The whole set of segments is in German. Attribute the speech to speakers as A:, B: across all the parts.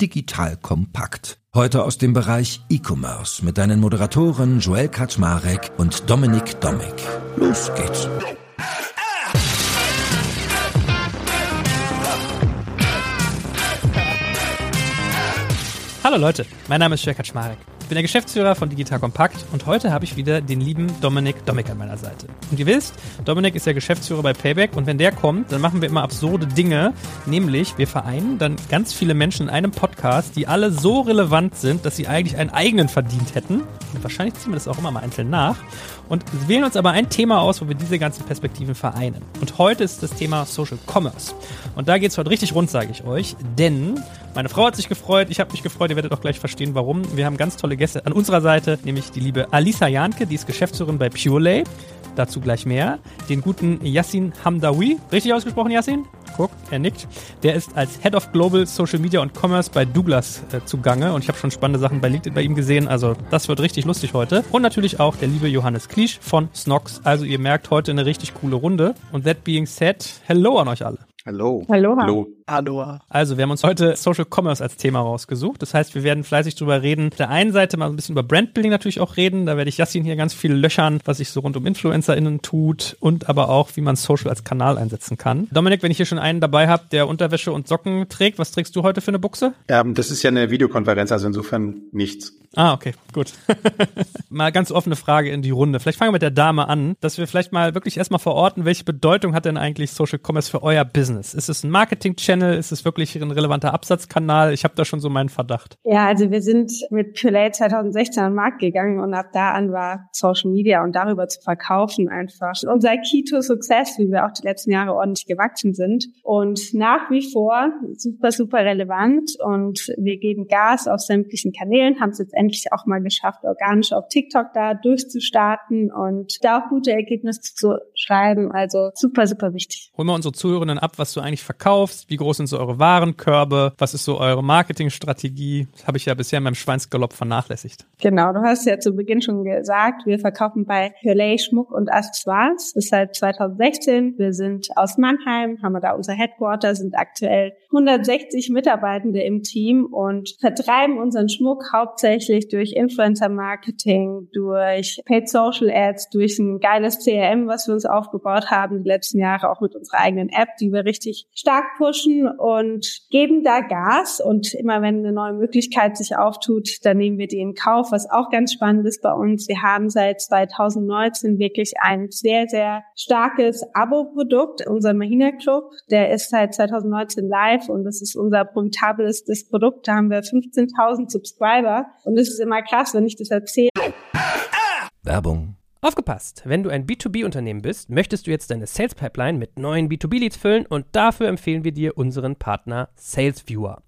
A: Digital kompakt. Heute aus dem Bereich E-Commerce mit deinen Moderatoren Joel Kaczmarek und Dominik Domik. Los geht's.
B: Hallo Leute, mein Name ist Joel Kaczmarek. Bin der Geschäftsführer von Digital Kompakt und heute habe ich wieder den lieben Dominik Dominik an meiner Seite. Und ihr wisst, Dominik ist der Geschäftsführer bei Payback und wenn der kommt, dann machen wir immer absurde Dinge, nämlich wir vereinen dann ganz viele Menschen in einem Podcast, die alle so relevant sind, dass sie eigentlich einen eigenen verdient hätten. Und wahrscheinlich ziehen wir das auch immer mal einzeln nach und wählen uns aber ein Thema aus, wo wir diese ganzen Perspektiven vereinen. Und heute ist das Thema Social Commerce. Und da geht es heute richtig rund, sage ich euch, denn meine Frau hat sich gefreut, ich habe mich gefreut, ihr werdet auch gleich verstehen, warum. Wir haben ganz tolle Gäste an unserer Seite, nämlich die liebe Alisa Janke, die ist Geschäftsführerin bei Purelay. Dazu gleich mehr. Den guten Yassin Hamdawi. Richtig ausgesprochen, Yassin? Guck, er nickt. Der ist als Head of Global Social Media und Commerce bei Douglas äh, zugange und ich habe schon spannende Sachen bei LinkedIn bei ihm gesehen. Also das wird richtig lustig heute. Und natürlich auch der liebe Johannes Kliesch von Snox. Also ihr merkt heute eine richtig coole Runde. Und that being said, hello an euch alle.
C: Hallo.
D: Hallo.
C: Hallo.
B: Aloha. Also, wir haben uns heute Social Commerce als Thema rausgesucht. Das heißt, wir werden fleißig drüber reden. Auf der einen Seite mal ein bisschen über Brandbuilding natürlich auch reden. Da werde ich Yassin hier ganz viel löchern, was sich so rund um InfluencerInnen tut und aber auch, wie man Social als Kanal einsetzen kann. Dominik, wenn ich hier schon einen dabei habe, der Unterwäsche und Socken trägt, was trägst du heute für eine Buchse?
C: Ähm, das ist ja eine Videokonferenz, also insofern nichts.
B: Ah, okay, gut. mal ganz offene Frage in die Runde. Vielleicht fangen wir mit der Dame an, dass wir vielleicht mal wirklich erstmal verorten, welche Bedeutung hat denn eigentlich Social Commerce für euer Business? Ist es ein Marketing-Channel? Ist es wirklich ein relevanter Absatzkanal? Ich habe da schon so meinen Verdacht.
D: Ja, also wir sind mit Purelay 2016 an den Markt gegangen und ab da an war Social Media und darüber zu verkaufen einfach unser Key to Success, wie wir auch die letzten Jahre ordentlich gewachsen sind und nach wie vor super, super relevant und wir geben Gas auf sämtlichen Kanälen, haben es jetzt endlich auch mal geschafft, organisch auf TikTok da durchzustarten und da auch gute Ergebnisse zu schreiben. Also super, super wichtig.
B: Holen wir unsere Zuhörenden ab, was du eigentlich verkaufst. Wie groß sind so eure Warenkörbe? Was ist so eure Marketingstrategie? Das habe ich ja bisher in meinem Schweinsgalopp vernachlässigt.
D: Genau, du hast ja zu Beginn schon gesagt, wir verkaufen bei Hurley Schmuck und Accessoires. Das ist seit 2016. Wir sind aus Mannheim, haben wir da unser Headquarter, sind aktuell 160 Mitarbeitende im Team und vertreiben unseren Schmuck hauptsächlich durch Influencer-Marketing, durch Paid Social Ads, durch ein geiles CRM, was wir uns aufgebaut haben die letzten Jahre, auch mit unserer eigenen App, die wir richtig stark pushen und geben da Gas. Und immer wenn eine neue Möglichkeit sich auftut, dann nehmen wir die in Kauf. Was auch ganz spannend ist bei uns, wir haben seit 2019 wirklich ein sehr, sehr starkes Abo-Produkt, unser Mahina Club. Der ist seit 2019 live und das ist unser profitabelstes Produkt. Da haben wir 15.000 Subscriber und es ist immer krass, wenn ich das erzähle.
A: Werbung.
B: Aufgepasst! Wenn du ein B2B-Unternehmen bist, möchtest du jetzt deine Sales Pipeline mit neuen B2B-Leads füllen und dafür empfehlen wir dir unseren Partner SalesViewer.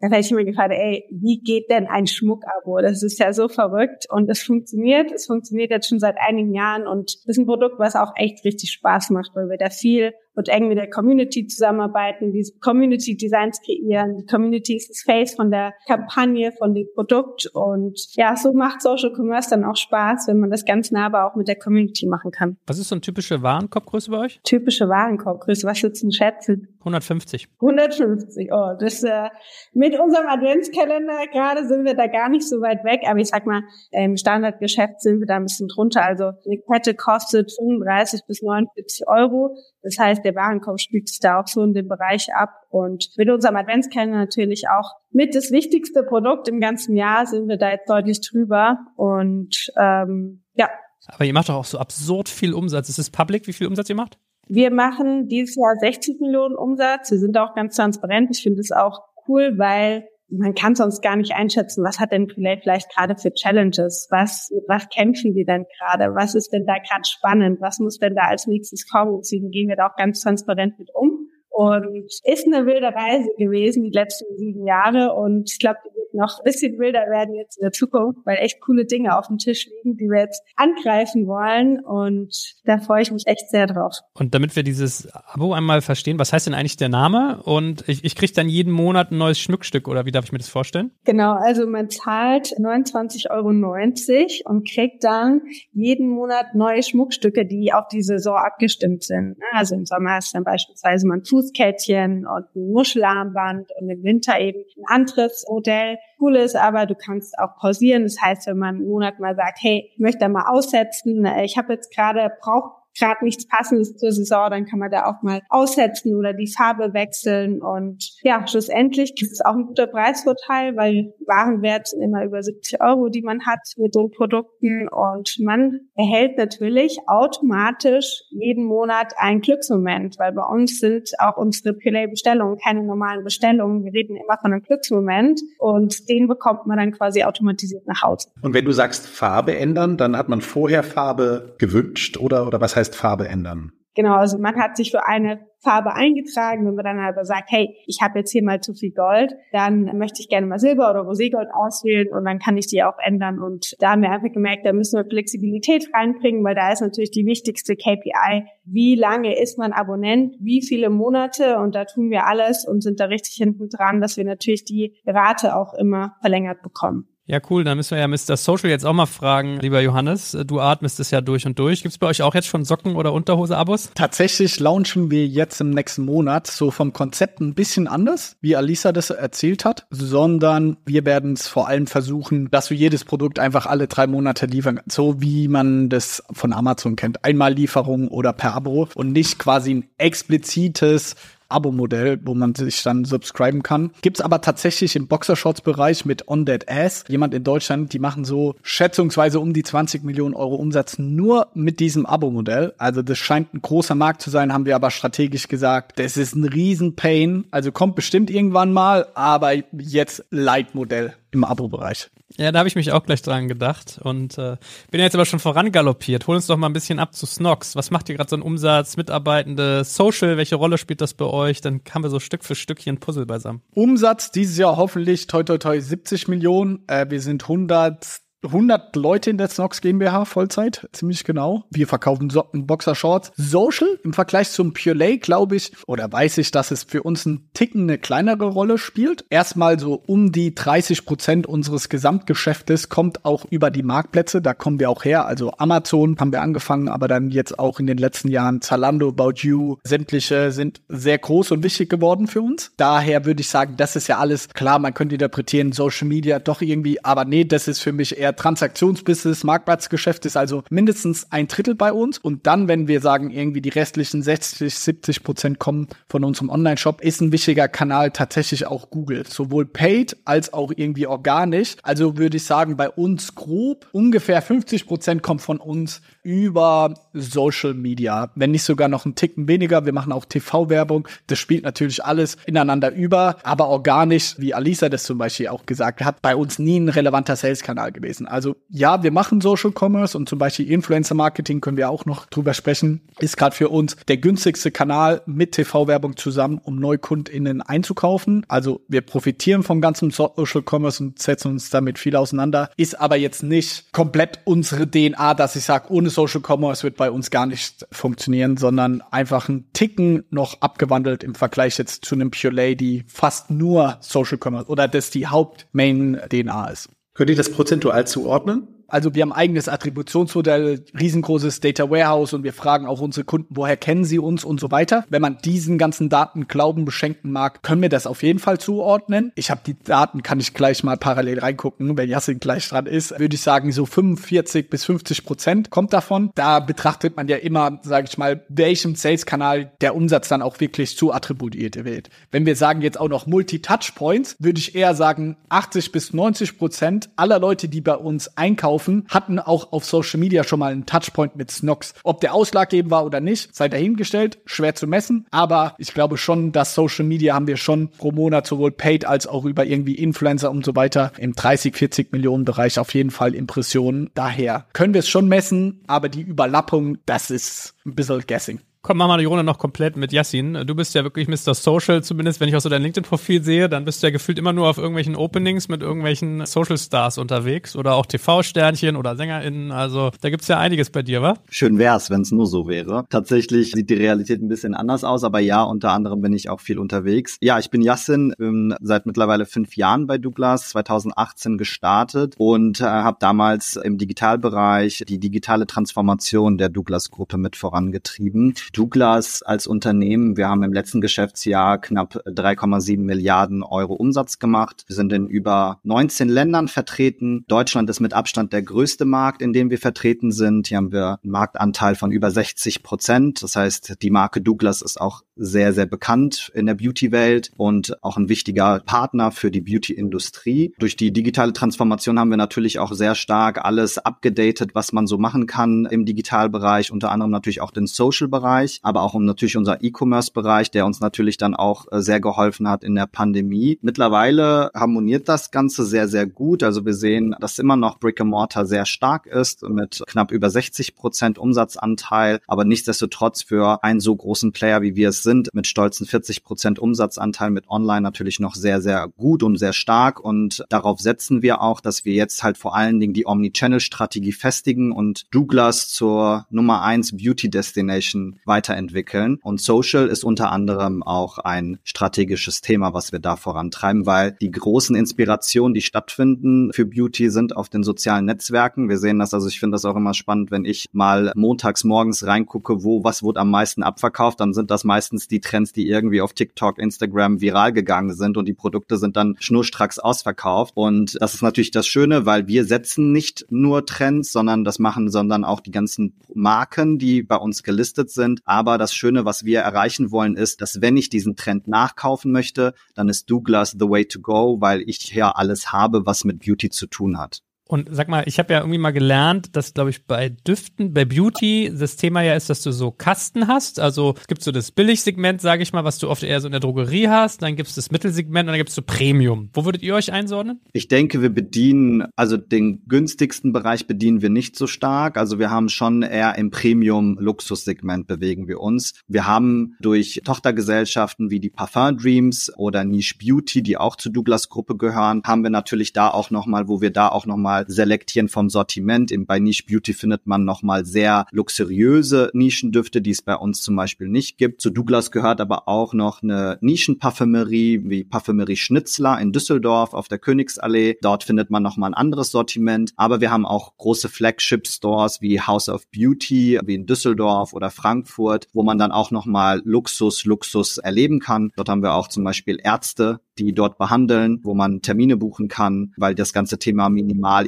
D: Da hätte ich mir gefragt, ey, wie geht denn ein Schmuckabo? Das ist ja so verrückt und es funktioniert. Es funktioniert jetzt schon seit einigen Jahren und das ist ein Produkt, was auch echt richtig Spaß macht, weil wir da viel und eng mit der Community zusammenarbeiten, diese Community Designs kreieren. Die Community ist das Face von der Kampagne, von dem Produkt und ja, so macht Social Commerce dann auch Spaß, wenn man das ganz nah aber auch mit der Community machen kann.
B: Was ist so eine typische Warenkorbgröße bei euch?
D: Typische Warenkorbgröße, was würdest du schätzen?
B: 150.
D: 150, oh, das äh, mit unserem Adventskalender gerade sind wir da gar nicht so weit weg, aber ich sag mal, im Standardgeschäft sind wir da ein bisschen drunter. Also eine Kette kostet 35 bis 49 Euro. Das heißt, der Warenkorb spielt sich da auch so in dem Bereich ab. Und mit unserem Adventskalender natürlich auch mit das wichtigste Produkt im ganzen Jahr sind wir da jetzt deutlich drüber. Und ähm, ja.
B: Aber ihr macht doch auch so absurd viel Umsatz. Ist es public, wie viel Umsatz ihr macht?
D: Wir machen dieses Jahr 60 Millionen Umsatz. Wir sind auch ganz transparent. Ich finde es auch cool, weil man kann sonst gar nicht einschätzen, was hat denn vielleicht, vielleicht gerade für Challenges, was, was kämpfen die denn gerade, was ist denn da gerade spannend, was muss denn da als nächstes kommen. Deswegen gehen wir da auch ganz transparent mit um. Und ist eine wilde Reise gewesen, die letzten sieben Jahre. Und ich glaube, die noch ein bisschen wilder werden jetzt in der Zukunft, weil echt coole Dinge auf dem Tisch liegen, die wir jetzt angreifen wollen. Und da freue ich mich echt sehr drauf.
B: Und damit wir dieses Abo einmal verstehen, was heißt denn eigentlich der Name? Und ich, ich kriege dann jeden Monat ein neues Schmuckstück oder wie darf ich mir das vorstellen?
D: Genau, also man zahlt 29,90 Euro und kriegt dann jeden Monat neue Schmuckstücke, die auf die Saison abgestimmt sind. Also im Sommer ist dann beispielsweise man Fuß Fußkettchen und ein Muschelarmband und im Winter eben ein anderes Modell. Cool ist aber, du kannst auch pausieren. Das heißt, wenn man einen Monat mal sagt, hey, ich möchte da mal aussetzen, ich habe jetzt gerade, brauche gerade nichts Passendes zur Saison, dann kann man da auch mal aussetzen oder die Farbe wechseln. Und ja, schlussendlich ist es auch ein guter Preisvorteil, weil Warenwert sind immer über 70 Euro, die man hat mit den Produkten. Und man erhält natürlich automatisch jeden Monat einen Glücksmoment, weil bei uns sind auch unsere Play-Bestellungen keine normalen Bestellungen. Wir reden immer von einem Glücksmoment und den bekommt man dann quasi automatisiert nach Hause.
C: Und wenn du sagst Farbe ändern, dann hat man vorher Farbe gewünscht oder, oder was heißt heißt Farbe ändern?
D: Genau, also man hat sich für eine Farbe eingetragen. Wenn man dann aber sagt, hey, ich habe jetzt hier mal zu viel Gold, dann möchte ich gerne mal Silber oder Roségold auswählen und dann kann ich die auch ändern. Und da haben wir einfach gemerkt, da müssen wir Flexibilität reinbringen, weil da ist natürlich die wichtigste KPI, wie lange ist man Abonnent, wie viele Monate und da tun wir alles und sind da richtig hinten dran, dass wir natürlich die Rate auch immer verlängert bekommen.
B: Ja, cool. Dann müssen wir ja Mr. Social jetzt auch mal fragen, lieber Johannes. Du atmest es ja durch und durch. Gibt es bei euch auch jetzt schon Socken- oder Unterhose-Abos?
E: Tatsächlich launchen wir jetzt im nächsten Monat so vom Konzept ein bisschen anders, wie Alisa das erzählt hat, sondern wir werden es vor allem versuchen, dass wir jedes Produkt einfach alle drei Monate liefern, so wie man das von Amazon kennt. Einmal Lieferung oder per Abo und nicht quasi ein explizites Abo-Modell, wo man sich dann subscriben kann. Gibt's aber tatsächlich im Boxershorts-Bereich mit On Dead Ass jemand in Deutschland, die machen so schätzungsweise um die 20 Millionen Euro Umsatz nur mit diesem Abo-Modell. Also das scheint ein großer Markt zu sein, haben wir aber strategisch gesagt. Das ist ein Riesen-Pain. Also kommt bestimmt irgendwann mal, aber jetzt Light-Modell im Abo-Bereich.
B: Ja, da habe ich mich auch gleich dran gedacht und äh, bin jetzt aber schon vorangaloppiert. Hol uns doch mal ein bisschen ab zu Snox. Was macht ihr gerade so ein Umsatz, Mitarbeitende, Social? Welche Rolle spielt das bei euch? Dann haben wir so Stück für Stück hier ein Puzzle beisammen.
E: Umsatz dieses Jahr hoffentlich toi toi toi 70 Millionen. Äh, wir sind 100 100 Leute in der Snox GmbH Vollzeit, ziemlich genau. Wir verkaufen Socken, Boxershorts. Social im Vergleich zum Pure Lay, glaube ich, oder weiß ich, dass es für uns ein Ticken eine kleinere Rolle spielt. Erstmal so um die 30 Prozent unseres Gesamtgeschäftes kommt auch über die Marktplätze. Da kommen wir auch her. Also Amazon haben wir angefangen, aber dann jetzt auch in den letzten Jahren Zalando, About You, sämtliche sind sehr groß und wichtig geworden für uns. Daher würde ich sagen, das ist ja alles klar. Man könnte interpretieren, Social Media doch irgendwie, aber nee, das ist für mich eher eher Transaktionsbusiness, Marktplatzgeschäft ist also mindestens ein Drittel bei uns. Und dann, wenn wir sagen, irgendwie die restlichen 60, 70 Prozent kommen von unserem Online-Shop, ist ein wichtiger Kanal tatsächlich auch Google. Sowohl paid als auch irgendwie organisch. Also würde ich sagen, bei uns grob ungefähr 50 Prozent kommt von uns über Social Media. Wenn nicht sogar noch ein Ticken weniger. Wir machen auch TV-Werbung. Das spielt natürlich alles ineinander über. Aber organisch, wie Alisa das zum Beispiel auch gesagt hat, bei uns nie ein relevanter Sales-Kanal gewesen gewesen. Also ja, wir machen Social Commerce und zum Beispiel Influencer Marketing können wir auch noch drüber sprechen. Ist gerade für uns der günstigste Kanal mit TV-Werbung zusammen, um NeukundInnen einzukaufen. Also wir profitieren vom ganzen Social Commerce und setzen uns damit viel auseinander. Ist aber jetzt nicht komplett unsere DNA, dass ich sage, ohne Social Commerce wird bei uns gar nicht funktionieren, sondern einfach ein Ticken noch abgewandelt im Vergleich jetzt zu einem Pure Lady fast nur Social Commerce oder das die Haupt-Main-DNA ist.
C: Könnt ihr das prozentual zuordnen?
E: Also wir haben eigenes Attributionsmodell, riesengroßes Data Warehouse und wir fragen auch unsere Kunden, woher kennen sie uns und so weiter. Wenn man diesen ganzen Daten Glauben beschenken mag, können wir das auf jeden Fall zuordnen. Ich habe die Daten, kann ich gleich mal parallel reingucken, wenn Yassin gleich dran ist, würde ich sagen, so 45 bis 50 Prozent kommt davon. Da betrachtet man ja immer, sage ich mal, welchem Sales-Kanal der Umsatz dann auch wirklich zu attributiert wird. Wenn wir sagen jetzt auch noch Multi-Touchpoints, würde ich eher sagen, 80 bis 90 Prozent aller Leute, die bei uns einkaufen, verkaufen, hatten auch auf Social Media schon mal einen Touchpoint mit Snox. Ob der ausschlaggebend war oder nicht, sei dahingestellt, schwer zu messen. Aber ich glaube schon, dass Social Media haben wir schon pro Monat sowohl paid als auch über irgendwie Influencer und so weiter im 30, 40 Millionen Bereich auf jeden Fall Impressionen. Daher können wir es schon messen, aber die Überlappung, das ist ein bisschen guessing.
B: Komm, machen wir die Runde noch komplett mit Yassin. Du bist ja wirklich Mr. Social, zumindest wenn ich auch so dein LinkedIn-Profil sehe, dann bist du ja gefühlt immer nur auf irgendwelchen Openings mit irgendwelchen Social Stars unterwegs oder auch TV-Sternchen oder SängerInnen. Also da gibt's ja einiges bei dir, wa?
F: Schön wär's, wenn es nur so wäre. Tatsächlich sieht die Realität ein bisschen anders aus, aber ja, unter anderem bin ich auch viel unterwegs. Ja, ich bin Yassin, bin seit mittlerweile fünf Jahren bei Douglas, 2018 gestartet und äh, habe damals im Digitalbereich die digitale Transformation der Douglas-Gruppe mit vorangetrieben. Douglas als Unternehmen, wir haben im letzten Geschäftsjahr knapp 3,7 Milliarden Euro Umsatz gemacht. Wir sind in über 19 Ländern vertreten. Deutschland ist mit Abstand der größte Markt, in dem wir vertreten sind. Hier haben wir einen Marktanteil von über 60 Prozent. Das heißt, die Marke Douglas ist auch sehr, sehr bekannt in der Beauty-Welt und auch ein wichtiger Partner für die Beauty-Industrie. Durch die digitale Transformation haben wir natürlich auch sehr stark alles abgedatet, was man so machen kann im Digitalbereich, unter anderem natürlich auch den Social-Bereich, aber auch um natürlich unser E-Commerce-Bereich, der uns natürlich dann auch äh, sehr geholfen hat in der Pandemie. Mittlerweile harmoniert das Ganze sehr, sehr gut. Also wir sehen, dass immer noch Brick and Mortar sehr stark ist mit knapp über 60 Prozent Umsatzanteil, aber nichtsdestotrotz für einen so großen Player, wie wir es sind, mit stolzen 40 Prozent Umsatzanteil mit Online natürlich noch sehr, sehr gut und sehr stark. Und darauf setzen wir auch, dass wir jetzt halt vor allen Dingen die Omnichannel-Strategie festigen und Douglas zur Nummer eins Beauty Destination weiterentwickeln. Und Social ist unter anderem auch ein strategisches Thema, was wir da vorantreiben, weil die großen Inspirationen, die stattfinden für Beauty, sind auf den sozialen Netzwerken. Wir sehen das, also ich finde das auch immer spannend, wenn ich mal montags morgens reingucke, wo was wurde am meisten abverkauft, dann sind das meistens die Trends, die irgendwie auf TikTok, Instagram viral gegangen sind und die Produkte sind dann schnurstracks ausverkauft. Und das ist natürlich das Schöne, weil wir setzen nicht nur Trends, sondern das machen, sondern auch die ganzen Marken, die bei uns gelistet sind. Aber das Schöne, was wir erreichen wollen, ist, dass wenn ich diesen Trend nachkaufen möchte, dann ist Douglas the way to go, weil ich ja alles habe, was mit Beauty zu tun hat.
B: Und sag mal, ich habe ja irgendwie mal gelernt, dass, glaube ich, bei Düften, bei Beauty das Thema ja ist, dass du so Kasten hast. Also es gibt so das Billigsegment, sage ich mal, was du oft eher so in der Drogerie hast. Dann gibt es das Mittelsegment und dann gibt es so Premium. Wo würdet ihr euch einordnen?
F: Ich denke, wir bedienen, also den günstigsten Bereich bedienen wir nicht so stark. Also wir haben schon eher im Premium-Luxussegment bewegen wir uns. Wir haben durch Tochtergesellschaften wie die Parfum Dreams oder Niche Beauty, die auch zur Douglas Gruppe gehören, haben wir natürlich da auch nochmal, wo wir da auch nochmal selektieren vom Sortiment. Bei Niche Beauty findet man nochmal sehr luxuriöse Nischendüfte, die es bei uns zum Beispiel nicht gibt. Zu Douglas gehört aber auch noch eine Nischenparfümerie wie Parfümerie Schnitzler in Düsseldorf auf der Königsallee. Dort findet man nochmal ein anderes Sortiment. Aber wir haben auch große Flagship-Stores wie House of Beauty, wie in Düsseldorf oder Frankfurt, wo man dann auch nochmal Luxus, Luxus erleben kann. Dort haben wir auch zum Beispiel Ärzte, die dort behandeln, wo man Termine buchen kann, weil das ganze Thema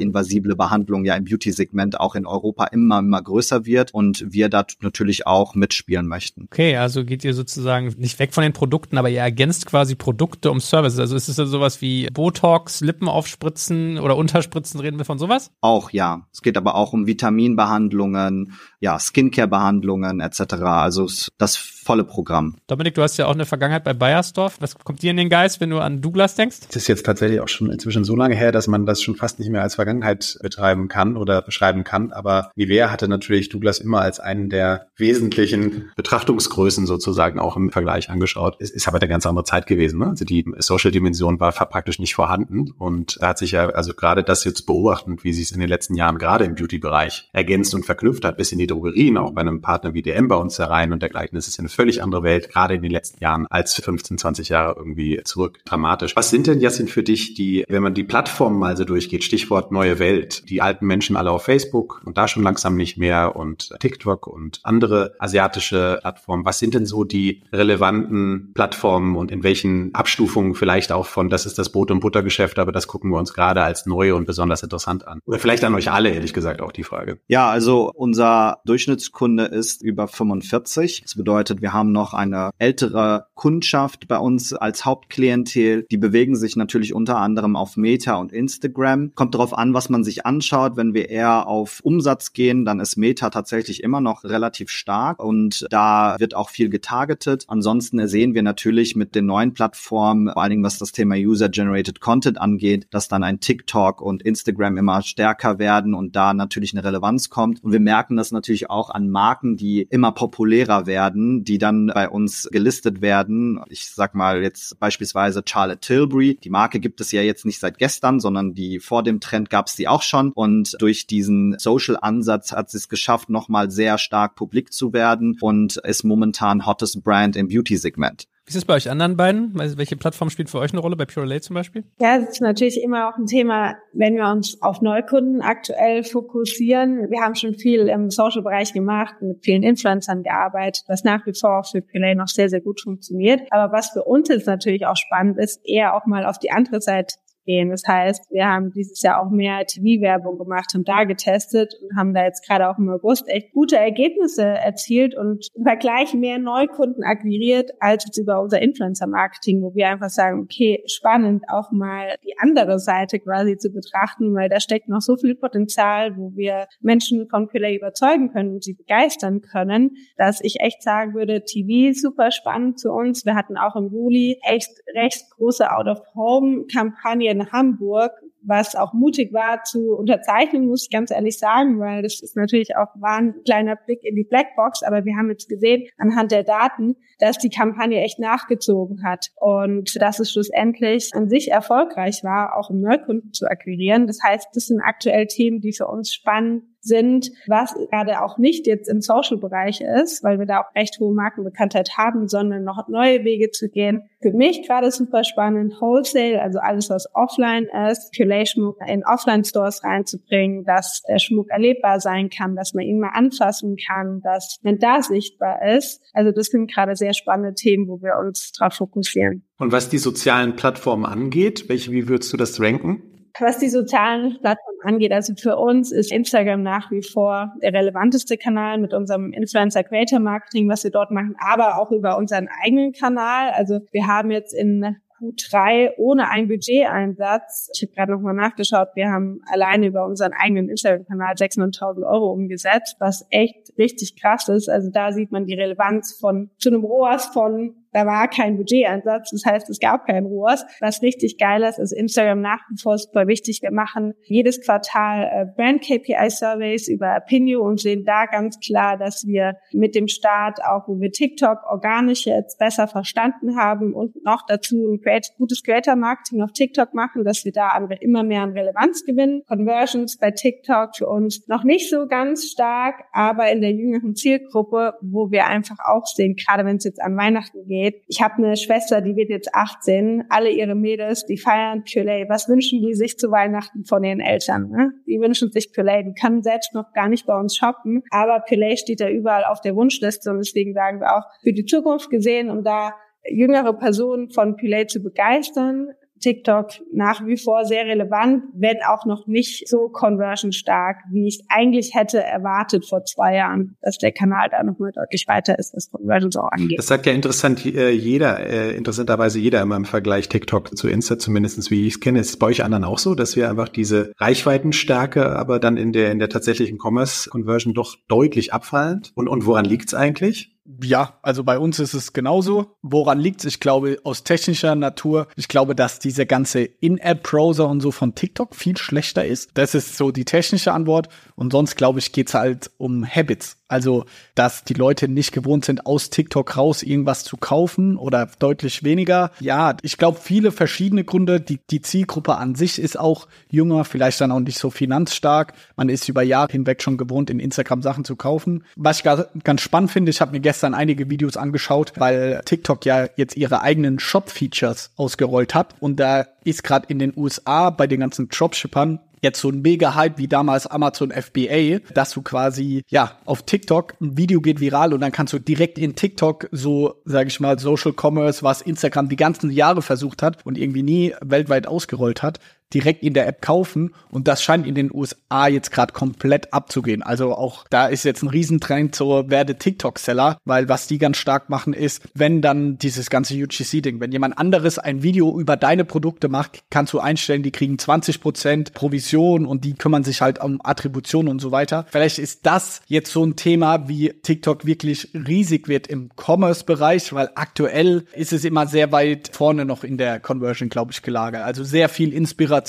F: minimalinvasible Behandlung ja im Beauty-Segment auch in Europa immer, immer größer wird und wir da natürlich auch mitspielen möchten.
B: Okay, also geht ihr sozusagen nicht weg von den Produkten, aber ihr ergänzt quasi Produkte um Services. Also ist es ja sowas wie Botox, Lippen aufspritzen oder Unterspritzen, reden wir von sowas?
F: Auch ja. Es geht aber auch um Vitaminbehandlungen, ja, Skincare-Behandlungen etc. Also das volle Programm.
B: Dominik, du hast ja auch eine Vergangenheit bei Bayersdorf. Was kommt dir in den Geist, wenn du an Douglas denkst?
C: Das ist jetzt tatsächlich auch schon inzwischen so lange her, dass man das schon fast nicht mehr als Vergangenheit betreiben kann oder beschreiben kann. Aber Nivea hatte natürlich Douglas immer als einen der wesentlichen Betrachtungsgrößen sozusagen auch im Vergleich angeschaut. Es ist aber eine ganz andere Zeit gewesen. Ne? Also die Social-Dimension war praktisch nicht vorhanden. Und da hat sich ja also gerade das jetzt beobachtend, wie sich es in den letzten Jahren gerade im Beauty-Bereich ergänzt und verknüpft hat, bis in die Drogerien, auch bei einem Partner wie DM bei uns herein und dergleichen. Das ist eine völlig andere Welt, gerade in den letzten Jahren als 15, 20 Jahre irgendwie zurück. Dramatisch. Was sind denn, Jassin, für dich die, wenn man die Plattformen mal so durchgeht, Stichwort neue Welt, die alten Menschen alle auf Facebook und da schon langsam nicht mehr und TikTok und andere asiatische Plattformen. Was sind denn so die relevanten Plattformen und in welchen Abstufungen vielleicht auch von, das ist das Brot- und Buttergeschäft, aber das gucken wir uns gerade als neu und besonders interessant an? Oder vielleicht an euch alle, ehrlich gesagt, auch die Frage.
F: Ja, also unser Durchschnittskunde ist über 45. Das bedeutet, wir haben noch eine ältere Kundschaft bei uns als Hauptklientel. Die bewegen sich natürlich unter anderem auf Meta und Instagram. Kommt darauf an, was man sich anschaut. Wenn wir eher auf Umsatz gehen, dann ist Meta tatsächlich immer noch relativ stark und da wird auch viel getargetet. Ansonsten sehen wir natürlich mit den neuen Plattformen, vor allen Dingen was das Thema User-Generated Content angeht, dass dann ein TikTok und Instagram immer stärker werden und da natürlich eine Relevanz kommt. Und wir merken das natürlich auch an Marken, die immer populärer werden, die dann bei uns gelistet werden. Ich sag mal jetzt beispielsweise Charlotte Tilbury. Die Marke gibt es ja jetzt nicht seit gestern, sondern die vor dem Trend gab es die auch schon. Und durch diesen Social-Ansatz hat sie es geschafft, nochmal sehr stark publik zu werden und ist momentan hottest Brand im Beauty-Segment.
B: Wie ist es bei euch anderen beiden? Welche Plattform spielt für euch eine Rolle? Bei Pure Lay zum Beispiel?
D: Ja, es ist natürlich immer auch ein Thema, wenn wir uns auf Neukunden aktuell fokussieren. Wir haben schon viel im Social-Bereich gemacht, mit vielen Influencern gearbeitet, was nach wie vor auch für Pure Lay noch sehr, sehr gut funktioniert. Aber was für uns jetzt natürlich auch spannend ist, eher auch mal auf die andere Seite gehen. Das heißt, wir haben dieses Jahr auch mehr TV-Werbung gemacht, haben da getestet und haben da jetzt gerade auch im August echt gute Ergebnisse erzielt und im Vergleich mehr Neukunden akquiriert als jetzt über unser Influencer-Marketing, wo wir einfach sagen, okay, spannend auch mal die andere Seite quasi zu betrachten, weil da steckt noch so viel Potenzial, wo wir Menschen von Pillar überzeugen können und sie begeistern können, dass ich echt sagen würde, TV super spannend für uns. Wir hatten auch im Juli echt recht große Out-of-Home-Kampagnen in Hamburg, was auch mutig war zu unterzeichnen, muss ich ganz ehrlich sagen, weil das ist natürlich auch war ein kleiner Blick in die Blackbox, aber wir haben jetzt gesehen anhand der Daten, dass die Kampagne echt nachgezogen hat und dass es schlussendlich an sich erfolgreich war, auch um Neukunden zu akquirieren. Das heißt, das sind aktuell Themen, die für uns spannend sind, was gerade auch nicht jetzt im Social-Bereich ist, weil wir da auch recht hohe Markenbekanntheit haben, sondern noch neue Wege zu gehen. Für mich gerade super spannend, Wholesale, also alles, was offline ist, Schmuck in Offline-Stores reinzubringen, dass der Schmuck erlebbar sein kann, dass man ihn mal anfassen kann, dass man da sichtbar ist. Also das sind gerade sehr spannende Themen, wo wir uns darauf fokussieren.
C: Und was die sozialen Plattformen angeht, welche, wie würdest du das ranken?
D: Was die sozialen Plattformen angeht, also für uns ist Instagram nach wie vor der relevanteste Kanal mit unserem Influencer Creator Marketing, was wir dort machen, aber auch über unseren eigenen Kanal. Also wir haben jetzt in Q3 ohne einen Budgeteinsatz. Ich habe gerade nochmal nachgeschaut, wir haben alleine über unseren eigenen Instagram-Kanal 600.000 Euro umgesetzt, was echt richtig krass ist. Also da sieht man die Relevanz von zu einem ROAS von da war kein Budgeteinsatz, das heißt, es gab keinen ROAS. Was richtig geil ist, ist Instagram nach wie vor super wichtig. Wir machen jedes Quartal äh, Brand KPI Surveys über Opinio und sehen da ganz klar, dass wir mit dem Start, auch wo wir TikTok organisch jetzt besser verstanden haben und noch dazu ein gutes Creator Marketing auf TikTok machen, dass wir da immer mehr an Relevanz gewinnen. Conversions bei TikTok für uns noch nicht so ganz stark, aber in der jüngeren Zielgruppe, wo wir einfach auch sehen, gerade wenn es jetzt an Weihnachten geht, geht. Ich habe eine Schwester, die wird jetzt 18. Alle ihre Mädels, die feiern Puree. Was wünschen die sich zu Weihnachten von ihren Eltern? Ne? Die wünschen sich Puree. Die können selbst noch gar nicht bei uns shoppen, aber Puree steht da überall auf der Wunschliste und deswegen sagen wir auch für die Zukunft gesehen, um da jüngere Personen von Puree zu begeistern, TikTok nach wie vor sehr relevant, wenn auch noch nicht so conversion stark, wie ich eigentlich hätte erwartet vor zwei Jahren, dass der Kanal da nochmal deutlich weiter ist, was Conversions auch angeht.
C: Das sagt ja interessant äh, jeder, äh, interessanterweise jeder immer im Vergleich TikTok zu Insta, zumindestens wie ich es kenne. Ist es bei euch anderen auch so, dass wir einfach diese Reichweitenstärke aber dann in der, in der tatsächlichen Commerce-Conversion doch deutlich abfallen? Und, und woran liegt es eigentlich?
E: Ja, also bei uns ist es genauso. Woran liegt es? Ich glaube, aus technischer Natur, ich glaube, dass dieser ganze In-App-Browser und so von TikTok viel schlechter ist. Das ist so die technische Antwort. Und sonst, glaube ich, geht's halt um Habits. Also, dass die Leute nicht gewohnt sind, aus TikTok raus irgendwas zu kaufen oder deutlich weniger. Ja, ich glaube, viele verschiedene Gründe. Die, die Zielgruppe an sich ist auch jünger, vielleicht dann auch nicht so finanzstark. Man ist über Jahre hinweg schon gewohnt, in Instagram Sachen zu kaufen. Was ich ganz spannend finde, ich habe mir gestern einige Videos angeschaut, weil TikTok ja jetzt ihre eigenen Shop-Features ausgerollt hat. Und da ist gerade in den USA bei den ganzen Dropshippern jetzt so ein Mega-Hype wie damals Amazon FBA, dass du quasi, ja, auf TikTok ein Video geht viral und dann kannst du direkt in TikTok so, sag ich mal, Social Commerce, was Instagram die ganzen Jahre versucht hat und irgendwie nie weltweit ausgerollt hat, direkt in der App kaufen und das scheint in den USA jetzt gerade komplett abzugehen. Also auch da ist jetzt ein Riesentrend zur werde TikTok-Seller, weil was die ganz stark machen ist, wenn dann dieses ganze UGC-Ding, wenn jemand anderes ein Video über deine Produkte macht, kannst du einstellen, die kriegen 20% Provision und die kümmern sich halt um Attribution und so weiter. Vielleicht ist das jetzt so ein Thema, wie TikTok wirklich riesig wird im Commerce-Bereich, weil aktuell ist es immer sehr weit vorne noch in der Conversion, glaube ich, gelagert. Also sehr viel Inspiration,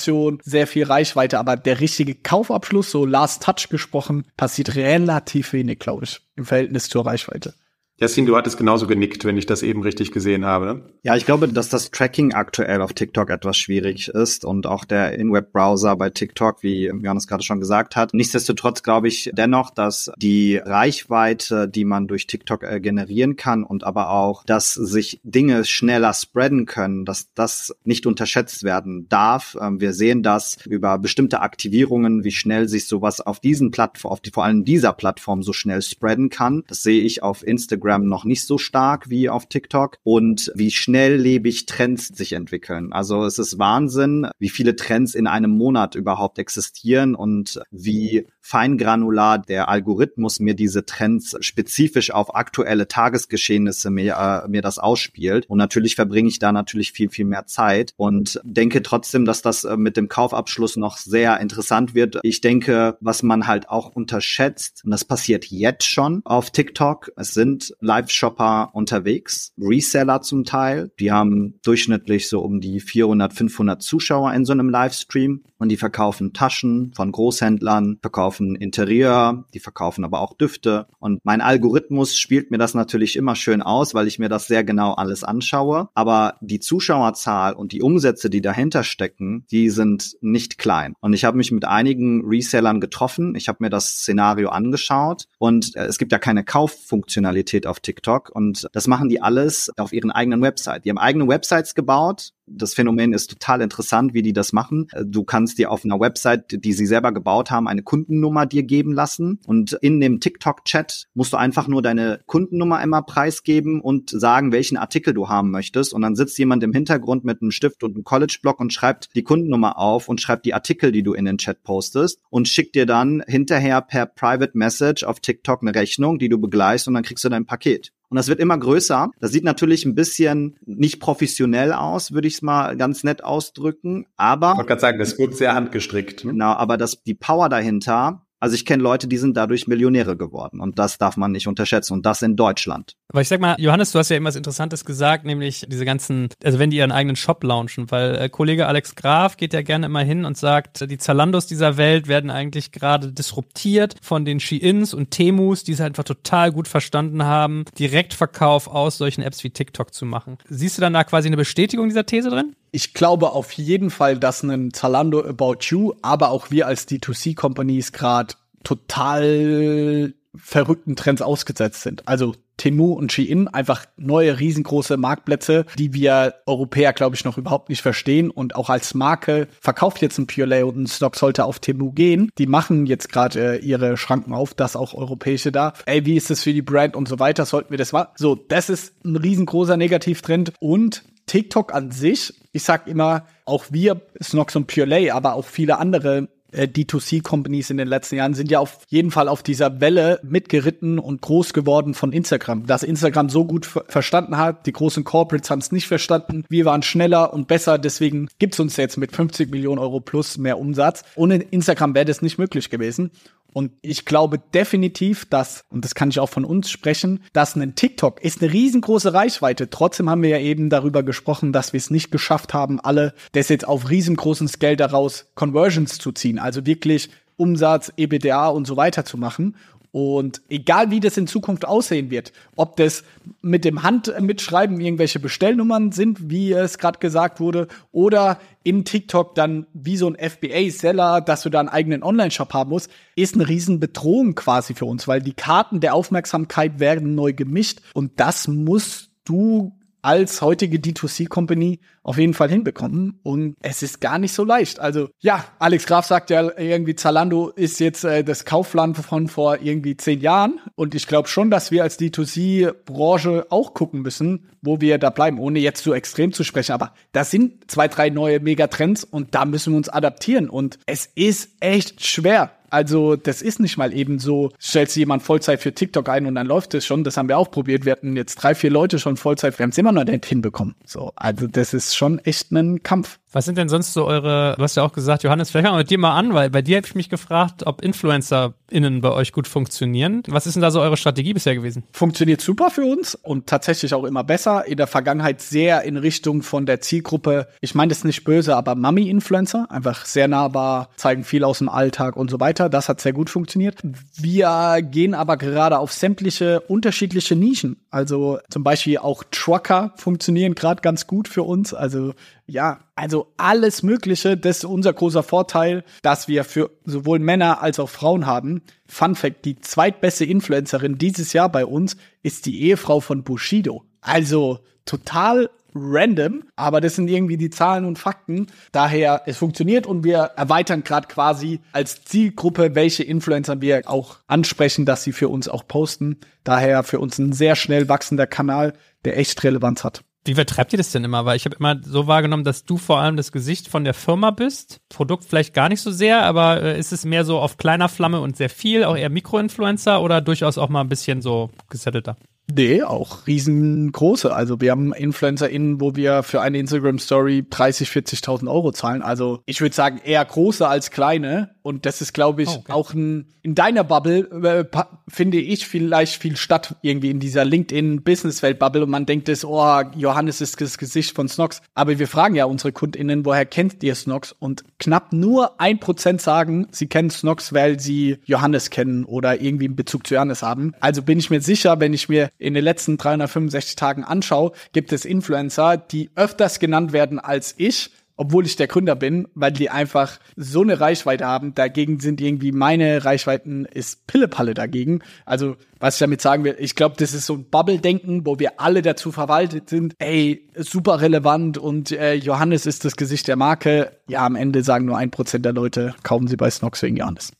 E: sehr viel Reichweite, aber der richtige Kaufabschluss, so Last Touch gesprochen, passiert relativ wenig, glaube ich, im Verhältnis zur Reichweite.
C: Jasmin, du hattest genauso genickt, wenn ich das eben richtig gesehen habe. Ne?
F: Ja, ich glaube, dass das Tracking aktuell auf TikTok etwas schwierig ist und auch der In-Web-Browser bei TikTok, wie Johannes gerade schon gesagt hat. Nichtsdestotrotz glaube ich dennoch, dass die Reichweite, die man durch TikTok äh, generieren kann und aber auch, dass sich Dinge schneller spreaden können, dass das nicht unterschätzt werden darf. Ähm, wir sehen das über bestimmte Aktivierungen, wie schnell sich sowas auf diesen Plattformen, auf die, vor allem dieser Plattform so schnell spreaden kann. Das sehe ich auf Instagram Instagram noch nicht so stark wie auf TikTok und wie schnelllebig Trends sich entwickeln. Also es ist Wahnsinn, wie viele Trends in einem Monat überhaupt existieren und wie feingranular der Algorithmus mir diese Trends spezifisch auf aktuelle Tagesgeschehnisse mir, äh, mir das ausspielt. Und natürlich verbringe ich da natürlich viel, viel mehr Zeit und denke trotzdem, dass das äh, mit dem Kaufabschluss noch sehr interessant wird. Ich denke, was man halt auch unterschätzt, und das passiert jetzt schon auf TikTok, es sind Live-Shopper unterwegs, Reseller zum Teil. Die haben durchschnittlich so um die 400, 500 Zuschauer in so einem Livestream und die verkaufen Taschen von Großhändlern, verkaufen Interieur, die verkaufen aber auch Düfte. Und mein Algorithmus spielt mir das natürlich immer schön aus, weil ich mir das sehr genau alles anschaue. Aber die Zuschauerzahl und die Umsätze, die dahinter stecken, die sind nicht klein. Und ich habe mich mit einigen Resellern getroffen. Ich habe mir das Szenario angeschaut und äh, es gibt ja keine Kauffunktionalität auf TikTok und das machen die alles auf ihren eigenen Website. Die haben eigene Websites gebaut. Das Phänomen ist total interessant, wie die das machen. Du kannst dir auf einer Website, die sie selber gebaut haben, eine Kundennummer dir geben lassen und in dem TikTok-Chat musst du einfach nur deine Kundennummer immer preisgeben und sagen, welchen Artikel du haben möchtest und dann sitzt jemand im Hintergrund mit einem Stift und einem College-Block und schreibt die Kundennummer auf und schreibt die Artikel, die du in den Chat postest und schickt dir dann hinterher per Private Message auf TikTok eine Rechnung, die du begleichst und dann kriegst du dein Paket. Und das wird immer größer. Das sieht natürlich ein bisschen nicht professionell aus, würde ich es mal ganz nett ausdrücken. Aber.
C: Ich wollte gerade sagen, das wirkt sehr handgestrickt.
F: Ne? Genau, aber das, die Power dahinter, also ich kenne Leute, die sind dadurch Millionäre geworden und das darf man nicht unterschätzen und das in Deutschland.
B: Aber ich sag mal, Johannes, du hast ja immer was Interessantes gesagt, nämlich diese ganzen, also wenn die ihren eigenen Shop launchen, weil äh, Kollege Alex Graf geht ja gerne immer hin und sagt, die Zalandos dieser Welt werden eigentlich gerade disruptiert von den Sheins und Temus, die es einfach total gut verstanden haben, Direktverkauf aus solchen Apps wie TikTok zu machen. Siehst du dann da quasi eine Bestätigung dieser These drin?
E: Ich glaube auf jeden Fall, dass ein Zalando About You, aber auch wir als D2C-Companies gerade total verrückten Trends ausgesetzt sind. Also Temu und Shein einfach neue riesengroße Marktplätze, die wir Europäer, glaube ich, noch überhaupt nicht verstehen. Und auch als Marke verkauft jetzt ein Pure und ein Stock sollte auf Temu gehen. Die machen jetzt gerade äh, ihre Schranken auf, dass auch europäische da. Ey, wie ist das für die Brand und so weiter? Sollten wir das machen? So, das ist ein riesengroßer Negativtrend. Und TikTok an sich, ich sag immer, auch wir, Snox und Pure aber auch viele andere äh, D2C-Companies in den letzten Jahren sind ja auf jeden Fall auf dieser Welle mitgeritten und groß geworden von Instagram. Dass Instagram so gut ver verstanden hat, die großen Corporates haben es nicht verstanden. Wir waren schneller und besser, deswegen gibt's uns jetzt mit 50 Millionen Euro plus mehr Umsatz. Ohne Instagram wäre das nicht möglich gewesen. Und ich glaube definitiv, dass, und das kann ich auch von uns sprechen, dass ein TikTok ist eine riesengroße Reichweite. Trotzdem haben wir ja eben darüber gesprochen, dass wir es nicht geschafft haben, alle das jetzt auf riesengroßen Scale daraus Conversions zu ziehen. Also wirklich Umsatz, EBDA und so weiter zu machen. Und egal wie das in Zukunft aussehen wird, ob das mit dem Handmitschreiben irgendwelche Bestellnummern sind, wie es gerade gesagt wurde, oder in TikTok dann wie so ein FBA-Seller, dass du da einen eigenen Online-Shop haben musst, ist eine riesen Bedrohung quasi für uns, weil die Karten der Aufmerksamkeit werden neu gemischt. Und das musst du als heutige D2C-Company auf jeden Fall hinbekommen. Und es ist gar nicht so leicht. Also ja, Alex Graf sagt ja irgendwie, Zalando ist jetzt äh, das Kaufland von vor irgendwie zehn Jahren. Und ich glaube schon, dass wir als D2C-Branche auch gucken müssen, wo wir da bleiben, ohne jetzt so extrem zu sprechen. Aber da sind zwei, drei neue Megatrends und da müssen wir uns adaptieren. Und es ist echt schwer. Also, das ist nicht mal eben so, stellst du jemand Vollzeit für TikTok ein und dann läuft es schon. Das haben wir auch probiert. Wir hatten jetzt drei, vier Leute schon Vollzeit. Wir haben es immer noch nicht hinbekommen. So, also das ist schon echt ein Kampf.
B: Was sind denn sonst so eure, du hast ja auch gesagt, Johannes, vielleicht fangen wir mit dir mal an, weil bei dir habe ich mich gefragt, ob InfluencerInnen bei euch gut funktionieren. Was ist denn da so eure Strategie bisher gewesen?
E: Funktioniert super für uns und tatsächlich auch immer besser. In der Vergangenheit sehr in Richtung von der Zielgruppe, ich meine das nicht böse, aber Mami-Influencer, einfach sehr nahbar, zeigen viel aus dem Alltag und so weiter. Das hat sehr gut funktioniert. Wir gehen aber gerade auf sämtliche unterschiedliche Nischen. Also zum Beispiel auch Trucker funktionieren gerade ganz gut für uns. Also ja, also alles Mögliche. Das ist unser großer Vorteil, dass wir für sowohl Männer als auch Frauen haben. Fun Fact, die zweitbeste Influencerin dieses Jahr bei uns ist die Ehefrau von Bushido. Also total random, aber das sind irgendwie die Zahlen und Fakten. Daher, es funktioniert und wir erweitern gerade quasi als Zielgruppe, welche Influencer wir auch ansprechen, dass sie für uns auch posten. Daher für uns ein sehr schnell wachsender Kanal, der echt Relevanz hat.
B: Wie vertreibt ihr das denn immer? Weil ich habe immer so wahrgenommen, dass du vor allem das Gesicht von der Firma bist. Produkt vielleicht gar nicht so sehr, aber äh, ist es mehr so auf kleiner Flamme und sehr viel, auch eher Mikroinfluencer oder durchaus auch mal ein bisschen so gesettelter?
E: Nee, auch riesengroße. Also wir haben InfluencerInnen, wo wir für eine Instagram-Story 30, 40.000 Euro zahlen. Also ich würde sagen eher große als kleine. Und das ist, glaube ich, oh, okay. auch ein, in deiner Bubble, äh, finde ich vielleicht viel statt, irgendwie in dieser LinkedIn-Business-Welt-Bubble. Und man denkt es, oh, Johannes ist das Gesicht von Snox. Aber wir fragen ja unsere KundInnen, woher kennt ihr Snox? Und knapp nur ein Prozent sagen, sie kennen Snox, weil sie Johannes kennen oder irgendwie einen Bezug zu Johannes haben. Also bin ich mir sicher, wenn ich mir in den letzten 365 Tagen anschaue, gibt es Influencer, die öfters genannt werden als ich, obwohl ich der Gründer bin, weil die einfach so eine Reichweite haben. Dagegen sind irgendwie meine Reichweiten ist Pillepalle dagegen. Also, was ich damit sagen will, ich glaube, das ist so ein Bubble-Denken, wo wir alle dazu verwaltet sind. Ey, super relevant und äh, Johannes ist das Gesicht der Marke. Ja, am Ende sagen nur ein Prozent der Leute, kaufen sie bei Snox wegen Johannes.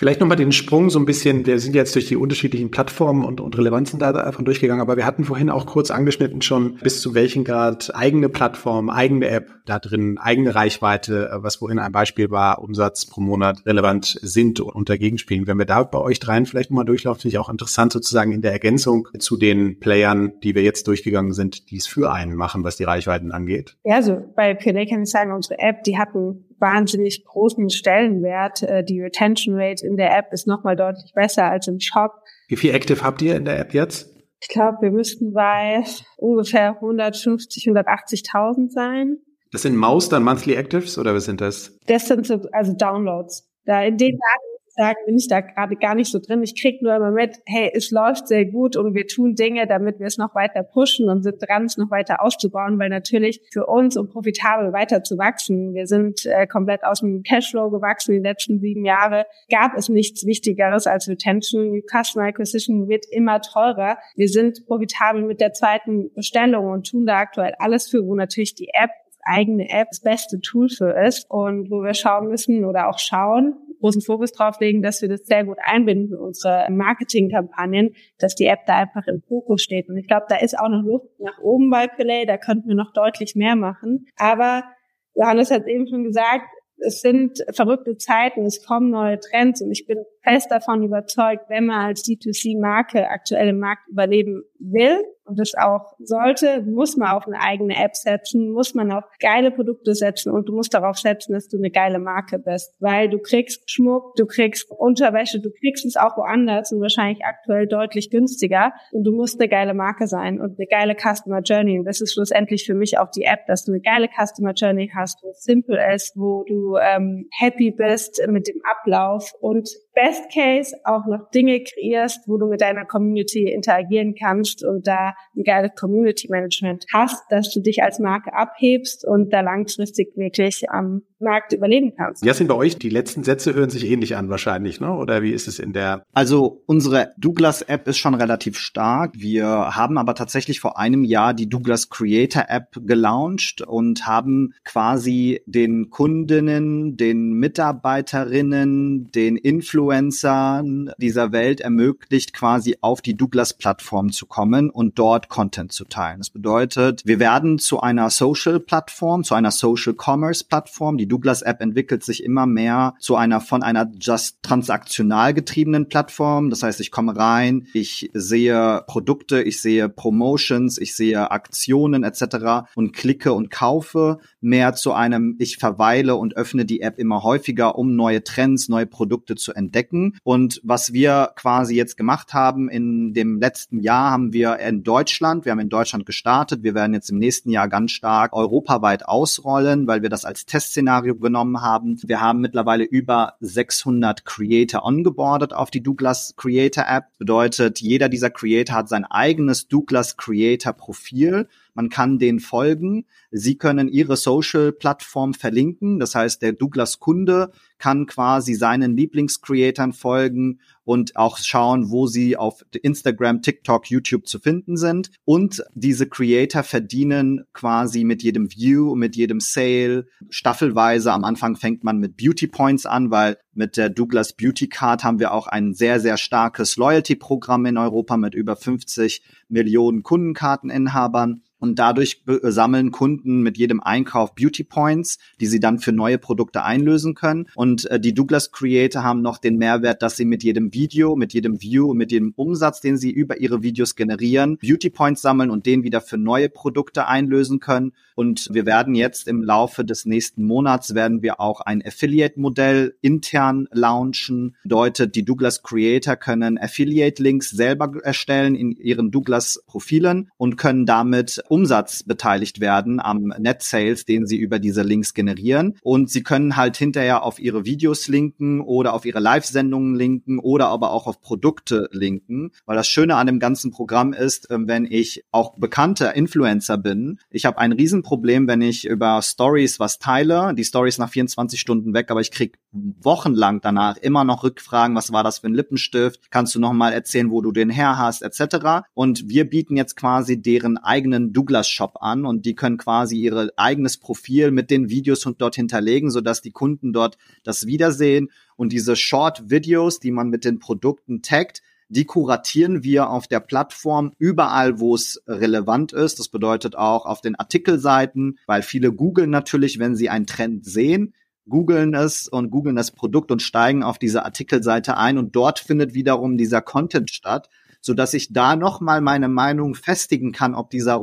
C: Vielleicht nochmal den Sprung so ein bisschen, wir sind jetzt durch die unterschiedlichen Plattformen und, und Relevanzen da davon durchgegangen, aber wir hatten vorhin auch kurz angeschnitten schon, bis zu welchem Grad eigene Plattform, eigene App da drin, eigene Reichweite, was vorhin ein Beispiel war, Umsatz pro Monat relevant sind und dagegen spielen. Wenn wir da bei euch dreien vielleicht nochmal durchlaufen, finde ich auch interessant sozusagen in der Ergänzung zu den Playern, die wir jetzt durchgegangen sind, die es für einen machen, was die Reichweiten angeht.
D: Ja, also bei PLA kann ich sagen, unsere App, die hatten wahnsinnig großen Stellenwert. Äh, die Retention Rate in der App ist nochmal deutlich besser als im Shop.
C: Wie viel Active habt ihr in der App jetzt?
D: Ich glaube, wir müssten bei ungefähr 150, 180.000 sein.
C: Das sind Maus dann Monthly Actives oder was sind das?
D: Das sind so, also Downloads. Da in den Daten sagen, bin ich da gerade gar nicht so drin. Ich krieg nur immer mit, hey, es läuft sehr gut und wir tun Dinge, damit wir es noch weiter pushen und sind dran, es noch weiter auszubauen, weil natürlich für uns, um profitabel weiter zu wachsen, wir sind äh, komplett aus dem Cashflow gewachsen die letzten sieben Jahre, gab es nichts Wichtigeres als Retention. Customer Acquisition wird immer teurer. Wir sind profitabel mit der zweiten Bestellung und tun da aktuell alles für, wo natürlich die App eigene App das beste Tool für ist und wo wir schauen müssen oder auch schauen, großen Fokus drauf legen, dass wir das sehr gut einbinden für unsere Marketingkampagnen, dass die App da einfach im Fokus steht. Und ich glaube, da ist auch noch Luft nach oben bei Play, da könnten wir noch deutlich mehr machen. Aber Johannes hat eben schon gesagt, es sind verrückte Zeiten, es kommen neue Trends und ich bin fest davon überzeugt, wenn man als D2C-Marke aktuell im Markt überleben will und das auch sollte, muss man auf eine eigene App setzen, muss man auf geile Produkte setzen und du musst darauf setzen, dass du eine geile Marke bist, weil du kriegst Schmuck, du kriegst Unterwäsche, du kriegst es auch woanders und wahrscheinlich aktuell deutlich günstiger und du musst eine geile Marke sein und eine geile Customer Journey. Und das ist schlussendlich für mich auch die App, dass du eine geile Customer Journey hast, wo es simple ist, wo du ähm, happy bist mit dem Ablauf und Best Case auch noch Dinge kreierst, wo du mit deiner Community interagieren kannst und da ein geiles Community Management hast, dass du dich als Marke abhebst und da langfristig wirklich ähm, Markt überleben kannst.
C: Ja, sind bei euch die letzten Sätze hören sich ähnlich an wahrscheinlich, ne? Oder wie ist es in der?
F: Also unsere Douglas App ist schon relativ stark. Wir haben aber tatsächlich vor einem Jahr die Douglas Creator App gelauncht und haben quasi den Kundinnen, den Mitarbeiterinnen, den Influencern dieser Welt ermöglicht, quasi auf die Douglas Plattform zu kommen und dort Content zu teilen. Das bedeutet, wir werden zu einer Social Plattform, zu einer Social Commerce Plattform. Die Douglas App entwickelt sich immer mehr zu einer von einer just transaktional getriebenen Plattform. Das heißt, ich komme rein, ich sehe Produkte, ich sehe Promotions, ich sehe Aktionen etc. und klicke und kaufe mehr zu einem, ich verweile und öffne die App immer häufiger, um neue Trends, neue Produkte zu entdecken. Und was wir quasi jetzt gemacht haben in dem letzten Jahr, haben wir in Deutschland, wir haben in Deutschland gestartet, wir werden jetzt im nächsten Jahr ganz stark europaweit ausrollen, weil wir das als Testszenario Szenario genommen haben. Wir haben mittlerweile über 600 Creator ongeboardet auf die Douglas Creator App. Bedeutet, jeder dieser Creator hat sein eigenes Douglas Creator Profil man kann denen folgen. Sie können ihre Social-Plattform verlinken. Das heißt, der Douglas-Kunde kann quasi seinen Lieblingscreatern folgen und auch schauen, wo sie auf Instagram, TikTok, YouTube zu finden sind. Und diese Creator verdienen quasi mit jedem View, mit jedem Sale staffelweise. Am Anfang fängt man mit Beauty Points an, weil mit der Douglas Beauty Card haben wir auch ein sehr, sehr starkes Loyalty-Programm in Europa mit über 50 Millionen Kundenkarteninhabern. Und dadurch sammeln Kunden mit jedem Einkauf Beauty Points, die sie dann für neue Produkte einlösen können. Und äh, die Douglas Creator haben noch den Mehrwert, dass sie mit jedem Video, mit jedem View, mit jedem Umsatz, den sie über ihre Videos generieren, Beauty Points sammeln und den wieder für neue Produkte einlösen können. Und wir werden jetzt im Laufe des nächsten Monats werden wir auch ein Affiliate-Modell intern launchen. Bedeutet, die Douglas Creator können Affiliate-Links selber erstellen in ihren Douglas-Profilen und können damit Umsatz beteiligt werden am Net Sales, den sie über diese Links generieren. Und sie können halt hinterher auf ihre Videos linken oder auf ihre Live-Sendungen linken oder aber auch auf Produkte linken. Weil das Schöne an dem ganzen Programm ist, ähm, wenn ich auch bekannter Influencer bin, ich habe ein Riesenproblem, wenn ich über Stories was teile, die Stories nach 24 Stunden weg, aber ich krieg wochenlang danach immer noch Rückfragen, was war das für ein Lippenstift, kannst du noch mal erzählen, wo du den her hast, etc. Und wir bieten jetzt quasi deren eigenen Douglas Shop an und die können quasi ihr eigenes Profil mit den Videos und dort hinterlegen, sodass die Kunden dort das wiedersehen. Und diese Short Videos, die man mit den Produkten taggt, die kuratieren wir auf der Plattform überall, wo es relevant ist. Das bedeutet auch auf den Artikelseiten, weil viele googeln natürlich, wenn sie einen Trend sehen, googeln es und googeln das Produkt und steigen auf diese Artikelseite ein. Und dort findet wiederum dieser Content statt so dass ich da noch mal meine Meinung festigen kann, ob dieser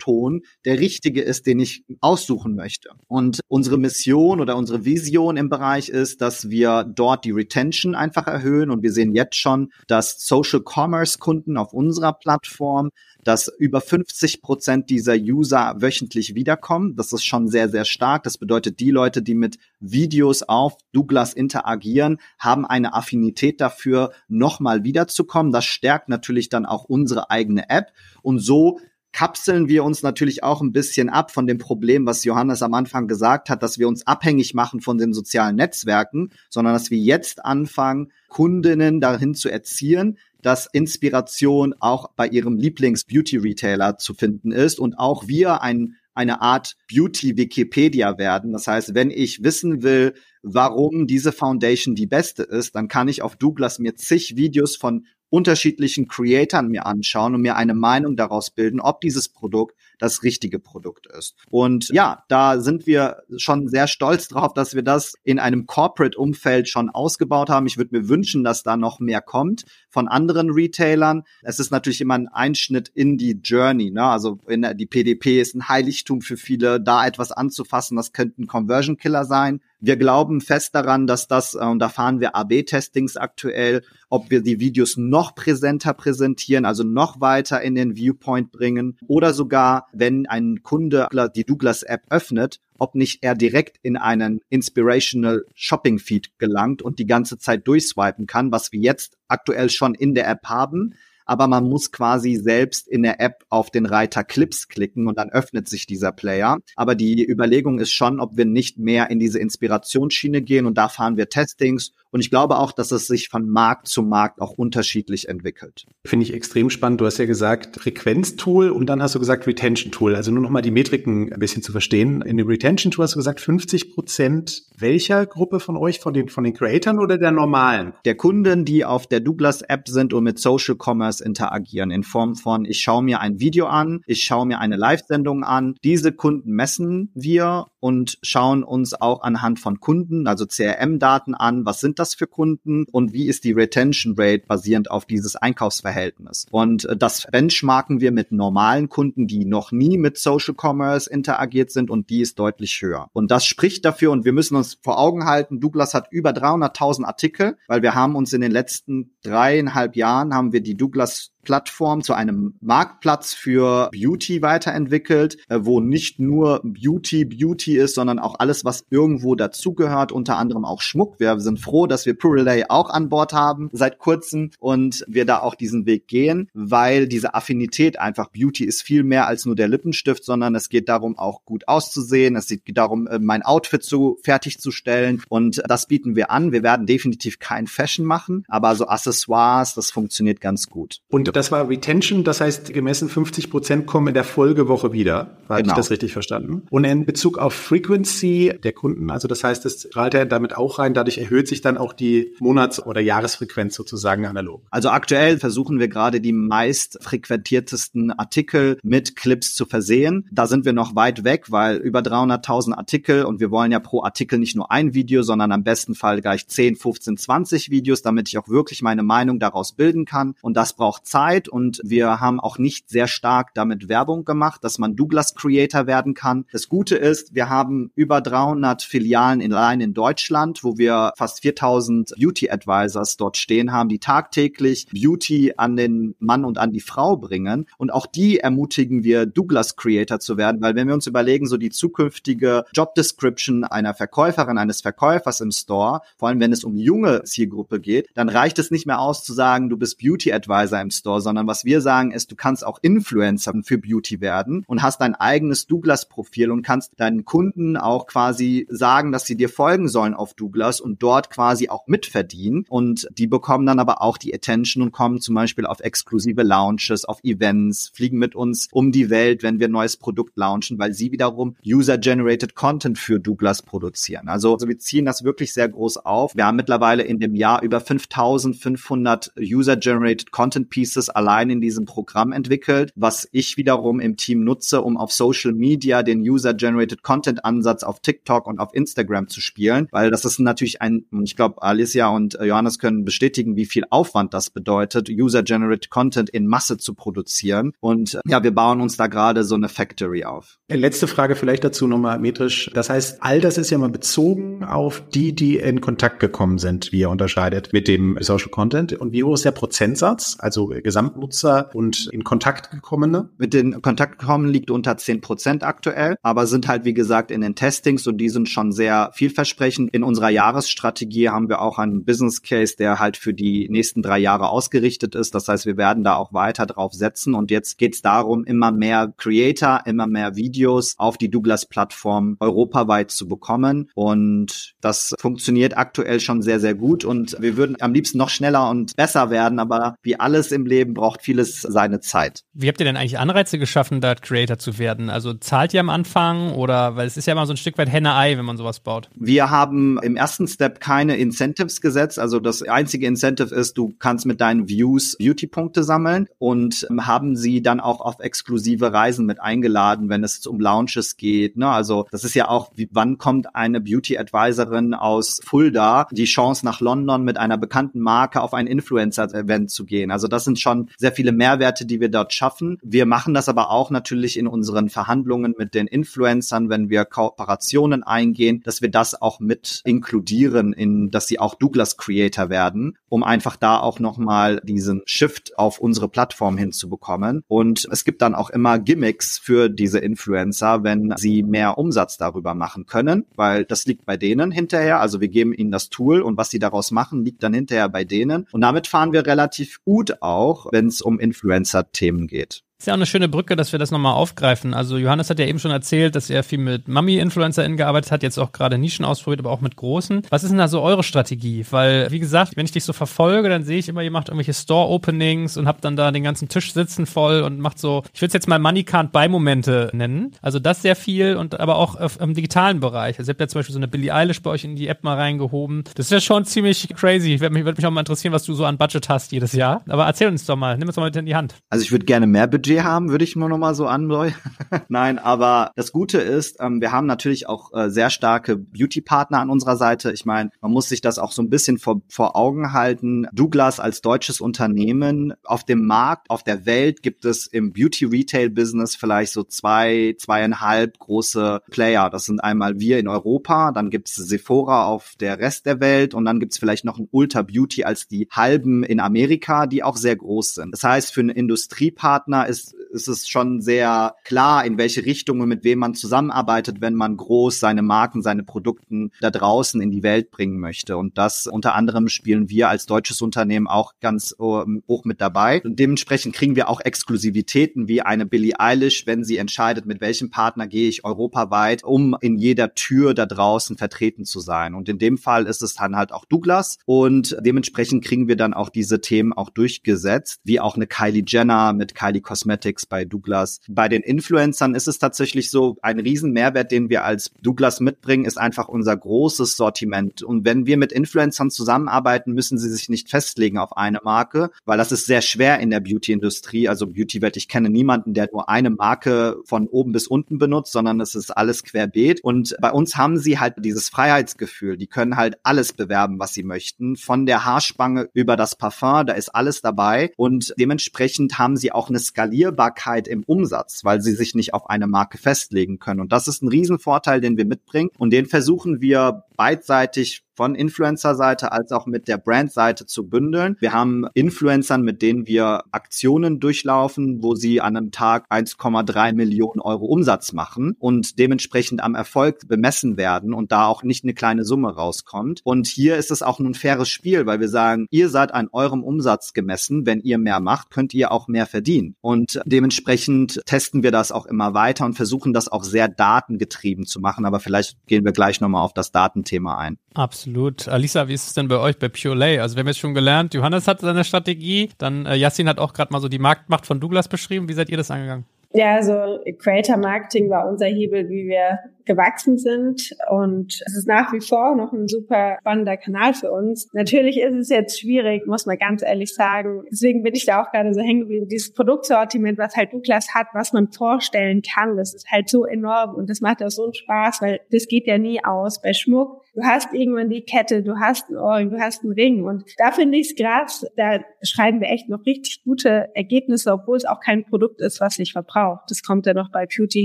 F: Rotton der richtige ist, den ich aussuchen möchte. Und unsere Mission oder unsere Vision im Bereich ist, dass wir dort die Retention einfach erhöhen und wir sehen jetzt schon, dass Social Commerce Kunden auf unserer Plattform dass über 50 Prozent dieser User wöchentlich wiederkommen. Das ist schon sehr, sehr stark. Das bedeutet, die Leute, die mit Videos auf Douglas interagieren, haben eine Affinität dafür, nochmal wiederzukommen. Das stärkt natürlich dann auch unsere eigene App. Und so kapseln wir uns natürlich auch ein bisschen ab von dem Problem, was Johannes am Anfang gesagt hat, dass wir uns abhängig machen von den sozialen Netzwerken, sondern dass wir jetzt anfangen, Kundinnen dahin zu erziehen, dass Inspiration auch bei ihrem Lieblings-Beauty-Retailer zu finden ist und auch wir ein, eine Art Beauty-Wikipedia werden. Das heißt, wenn ich wissen will, warum diese Foundation die beste ist, dann kann ich auf Douglas mir zig Videos von unterschiedlichen Creatoren mir anschauen und mir eine Meinung daraus bilden, ob dieses Produkt das richtige Produkt ist. Und ja, da sind wir schon sehr stolz drauf, dass wir das in einem Corporate-Umfeld schon ausgebaut haben. Ich würde mir wünschen, dass da noch mehr kommt von anderen Retailern. Es ist natürlich immer ein Einschnitt in die Journey. Ne? Also in der, die PDP ist ein Heiligtum für viele, da etwas anzufassen, das könnte ein Conversion-Killer sein. Wir glauben fest daran, dass das, äh, und da fahren wir AB-Testings aktuell, ob wir die Videos noch präsenter präsentieren, also noch weiter in den Viewpoint bringen oder sogar, wenn ein Kunde die Douglas App öffnet, ob nicht er direkt in einen Inspirational Shopping Feed gelangt und die ganze Zeit durchswipen kann, was wir jetzt aktuell schon in der App haben aber man muss quasi selbst in der App auf den Reiter Clips klicken und dann öffnet sich dieser Player. Aber die Überlegung ist schon, ob wir nicht mehr in diese Inspirationsschiene gehen und da fahren wir Testings und ich glaube auch, dass es sich von Markt zu Markt auch unterschiedlich entwickelt.
C: Finde ich extrem spannend. Du hast ja gesagt Frequenztool und dann hast du gesagt Retention Tool. Also nur noch mal die Metriken ein bisschen zu verstehen. In dem Retention Tool hast du gesagt 50 Prozent welcher Gruppe von euch? Von den, von den Creatoren oder der normalen?
F: Der Kunden, die auf der Douglas App sind und mit Social Commerce interagieren in Form von ich schaue mir ein Video an, ich schaue mir eine Live-Sendung an. Diese Kunden messen wir und schauen uns auch anhand von Kunden, also CRM-Daten an, was sind das für Kunden und wie ist die Retention Rate basierend auf dieses Einkaufsverhältnis. Und äh, das benchmarken wir mit normalen Kunden, die noch nie mit Social Commerce interagiert sind und die ist deutlich höher. Und das spricht dafür und wir müssen uns vor Augen halten, Douglas hat über 300.000 Artikel, weil wir haben uns in den letzten dreieinhalb Jahren haben wir die Douglas Plattform zu einem Marktplatz für Beauty weiterentwickelt, äh, wo nicht nur Beauty Beauty ist, sondern auch alles, was irgendwo dazugehört, unter anderem auch Schmuck. Wir sind froh, dass wir Purelay auch an Bord haben seit kurzem und wir da auch diesen Weg gehen, weil diese Affinität einfach Beauty ist viel mehr als nur der Lippenstift, sondern es geht darum, auch gut auszusehen. Es geht darum, äh, mein Outfit so fertigzustellen und das bieten wir an. Wir werden definitiv kein Fashion machen, aber so Accessoires, das funktioniert ganz gut.
C: Und das war Retention, das heißt gemessen 50 Prozent kommen in der Folgewoche wieder. Habe genau. ich das richtig verstanden? Und in Bezug auf Frequency der Kunden, also das heißt, das strahlt er damit auch rein, dadurch erhöht sich dann auch die Monats- oder Jahresfrequenz sozusagen analog.
F: Also aktuell versuchen wir gerade die meist frequentiertesten Artikel mit Clips zu versehen. Da sind wir noch weit weg, weil über 300.000 Artikel und wir wollen ja pro Artikel nicht nur ein Video, sondern am besten Fall gleich 10, 15, 20 Videos, damit ich auch wirklich meine Meinung daraus bilden kann. Und das braucht Zeit Zeit und wir haben auch nicht sehr stark damit Werbung gemacht, dass man Douglas Creator werden kann. Das Gute ist, wir haben über 300 Filialen in, allein in Deutschland, wo wir fast 4000 Beauty Advisors dort stehen haben, die tagtäglich Beauty an den Mann und an die Frau bringen. Und auch die ermutigen wir, Douglas Creator zu werden, weil wenn wir uns überlegen, so die zukünftige Job Description einer Verkäuferin, eines Verkäufers im Store, vor allem wenn es um junge Zielgruppe geht, dann reicht es nicht mehr aus zu sagen, du bist Beauty Advisor im Store Store, sondern was wir sagen ist, du kannst auch Influencer für Beauty werden und hast dein eigenes Douglas-Profil und kannst deinen Kunden auch quasi sagen, dass sie dir folgen sollen auf Douglas und dort quasi auch mitverdienen. Und die bekommen dann aber auch die Attention und kommen zum Beispiel auf exklusive Lounges, auf Events, fliegen mit uns um die Welt, wenn wir ein neues Produkt launchen, weil sie wiederum User-Generated Content für Douglas produzieren. Also, also wir ziehen das wirklich sehr groß auf. Wir haben mittlerweile in dem Jahr über 5500 User-Generated Content Pieces Services allein in diesem Programm entwickelt, was ich wiederum im Team nutze, um auf Social Media den User-Generated Content Ansatz auf TikTok und auf Instagram zu spielen, weil das ist natürlich ein, ich glaube, Alicia und Johannes können bestätigen, wie viel Aufwand das bedeutet, User-Generated Content in Masse zu produzieren. Und ja, wir bauen uns da gerade so eine Factory auf.
C: Letzte Frage vielleicht dazu nochmal metrisch. Das heißt, all das ist ja mal bezogen auf die, die in Kontakt gekommen sind, wie ihr unterscheidet mit dem Social Content. Und wie hoch ist der Prozentsatz? Also Gesamtnutzer und in Kontakt gekommene?
F: Mit den Kontakt gekommen liegt unter 10 Prozent aktuell, aber sind halt, wie gesagt, in den Testings und die sind schon sehr vielversprechend. In unserer Jahresstrategie haben wir auch einen Business Case, der halt für die nächsten drei Jahre ausgerichtet ist. Das heißt, wir werden da auch weiter drauf setzen und jetzt geht es darum, immer mehr Creator, immer mehr Videos auf die Douglas-Plattform europaweit zu bekommen und das funktioniert aktuell schon sehr, sehr gut und wir würden am liebsten noch schneller und besser werden, aber wie alles im Leben Leben braucht vieles seine Zeit.
B: Wie habt ihr denn eigentlich Anreize geschaffen, da Creator zu werden? Also zahlt ihr am Anfang oder, weil es ist ja immer so ein Stück weit Henne-Ei, wenn man sowas baut.
F: Wir haben im ersten Step keine Incentives gesetzt. Also das einzige Incentive ist, du kannst mit deinen Views Beauty-Punkte sammeln und haben sie dann auch auf exklusive Reisen mit eingeladen, wenn es um Launches geht. Ne? Also das ist ja auch, wie, wann kommt eine Beauty-Advisorin aus Fulda die Chance nach London mit einer bekannten Marke auf ein Influencer-Event zu gehen. Also das sind schon sehr viele Mehrwerte, die wir dort schaffen. Wir machen das aber auch natürlich in unseren Verhandlungen mit den Influencern, wenn wir Kooperationen eingehen, dass wir das auch mit inkludieren, in, dass sie auch Douglas Creator werden, um einfach da auch nochmal diesen Shift auf unsere Plattform hinzubekommen. Und es gibt dann auch immer Gimmicks für diese Influencer, wenn sie mehr Umsatz darüber machen können, weil das liegt bei denen hinterher. Also wir geben ihnen das Tool und was sie daraus machen, liegt dann hinterher bei denen. Und damit fahren wir relativ gut auch, wenn es um Influencer-Themen geht.
B: Ist ja auch eine schöne Brücke, dass wir das nochmal aufgreifen. Also Johannes hat ja eben schon erzählt, dass er viel mit Mummy-InfluencerInnen gearbeitet hat, jetzt auch gerade Nischen ausprobiert, aber auch mit großen. Was ist denn da so eure Strategie? Weil, wie gesagt, wenn ich dich so verfolge, dann sehe ich immer, ihr macht irgendwelche Store-Openings und habt dann da den ganzen Tisch sitzen voll und macht so, ich würde es jetzt mal Money Can't Buy-Momente nennen. Also das sehr viel und aber auch im digitalen Bereich. Also ihr habt ja zum Beispiel so eine Billie Eilish bei euch in die App mal reingehoben. Das ist ja schon ziemlich crazy. Ich würde mich, würd mich auch mal interessieren, was du so an Budget hast jedes Jahr. Aber erzähl uns doch mal, nimm uns doch mal mit in die Hand.
F: Also ich würde gerne mehr Budget Budget haben, würde ich nur noch mal so andeuten. Nein, aber das Gute ist, ähm, wir haben natürlich auch äh, sehr starke Beauty-Partner an unserer Seite. Ich meine, man muss sich das auch so ein bisschen vor, vor Augen halten. Douglas als deutsches Unternehmen auf dem Markt, auf der Welt gibt es im Beauty-Retail-Business vielleicht so zwei, zweieinhalb große Player. Das sind einmal wir in Europa, dann gibt es Sephora auf der Rest der Welt und dann gibt es vielleicht noch ein Ultra Beauty als die halben in Amerika, die auch sehr groß sind. Das heißt, für einen Industriepartner ist ist, es schon sehr klar, in welche Richtung und mit wem man zusammenarbeitet, wenn man groß seine Marken, seine Produkten da draußen in die Welt bringen möchte. Und das unter anderem spielen wir als deutsches Unternehmen auch ganz ähm, hoch mit dabei. Und dementsprechend kriegen wir auch Exklusivitäten wie eine Billie Eilish, wenn sie entscheidet, mit welchem Partner gehe ich europaweit, um in jeder Tür da draußen vertreten zu sein. Und in dem Fall ist es dann halt auch Douglas. Und dementsprechend kriegen wir dann auch diese Themen auch durchgesetzt, wie auch eine Kylie Jenner mit Kylie Cosmetics Cosmetics bei Douglas. Bei den Influencern ist es tatsächlich so, ein riesen Mehrwert, den wir als Douglas mitbringen, ist einfach unser großes Sortiment. Und wenn wir mit Influencern zusammenarbeiten, müssen sie sich nicht festlegen auf eine Marke, weil das ist sehr schwer in der Beauty-Industrie. Also Beauty-Welt, ich kenne niemanden, der nur eine Marke von oben bis unten benutzt, sondern es ist alles querbeet. Und bei uns haben sie halt dieses Freiheitsgefühl. Die können halt alles bewerben, was sie möchten. Von der Haarspange über das Parfum, da ist alles dabei. Und dementsprechend haben sie auch eine Skalierung Skalierbarkeit im Umsatz, weil sie sich nicht auf eine Marke festlegen können. Und das ist ein Riesenvorteil, den wir mitbringen. Und den versuchen wir beidseitig von Influencer-Seite als auch mit der Brand-Seite zu bündeln. Wir haben Influencern, mit denen wir Aktionen durchlaufen, wo sie an einem Tag 1,3 Millionen Euro Umsatz machen und dementsprechend am Erfolg bemessen werden und da auch nicht eine kleine Summe rauskommt. Und hier ist es auch ein faires Spiel, weil wir sagen, ihr seid an eurem Umsatz gemessen. Wenn ihr mehr macht, könnt ihr auch mehr verdienen. Und dementsprechend testen wir das auch immer weiter und versuchen das auch sehr datengetrieben zu machen. Aber vielleicht gehen wir gleich nochmal auf das Datenthema ein.
B: Absolut. Absolut. Alisa, wie ist es denn bei euch bei Pure Lay? Also wir haben jetzt schon gelernt, Johannes hat seine Strategie, dann äh, Yassin hat auch gerade mal so die Marktmacht von Douglas beschrieben. Wie seid ihr das angegangen?
D: Ja, also Creator Marketing war unser Hebel, wie wir gewachsen sind. Und es ist nach wie vor noch ein super spannender Kanal für uns. Natürlich ist es jetzt schwierig, muss man ganz ehrlich sagen. Deswegen bin ich da auch gerade so hängen geblieben. Dieses Produktsortiment, was halt Douglas hat, was man vorstellen kann, das ist halt so enorm und das macht auch so einen Spaß, weil das geht ja nie aus. Bei Schmuck, du hast irgendwann die Kette, du hast ein Ohrring, du hast einen Ring und da finde ich es krass, da schreiben wir echt noch richtig gute Ergebnisse, obwohl es auch kein Produkt ist, was sich verbraucht. Das kommt ja noch bei Beauty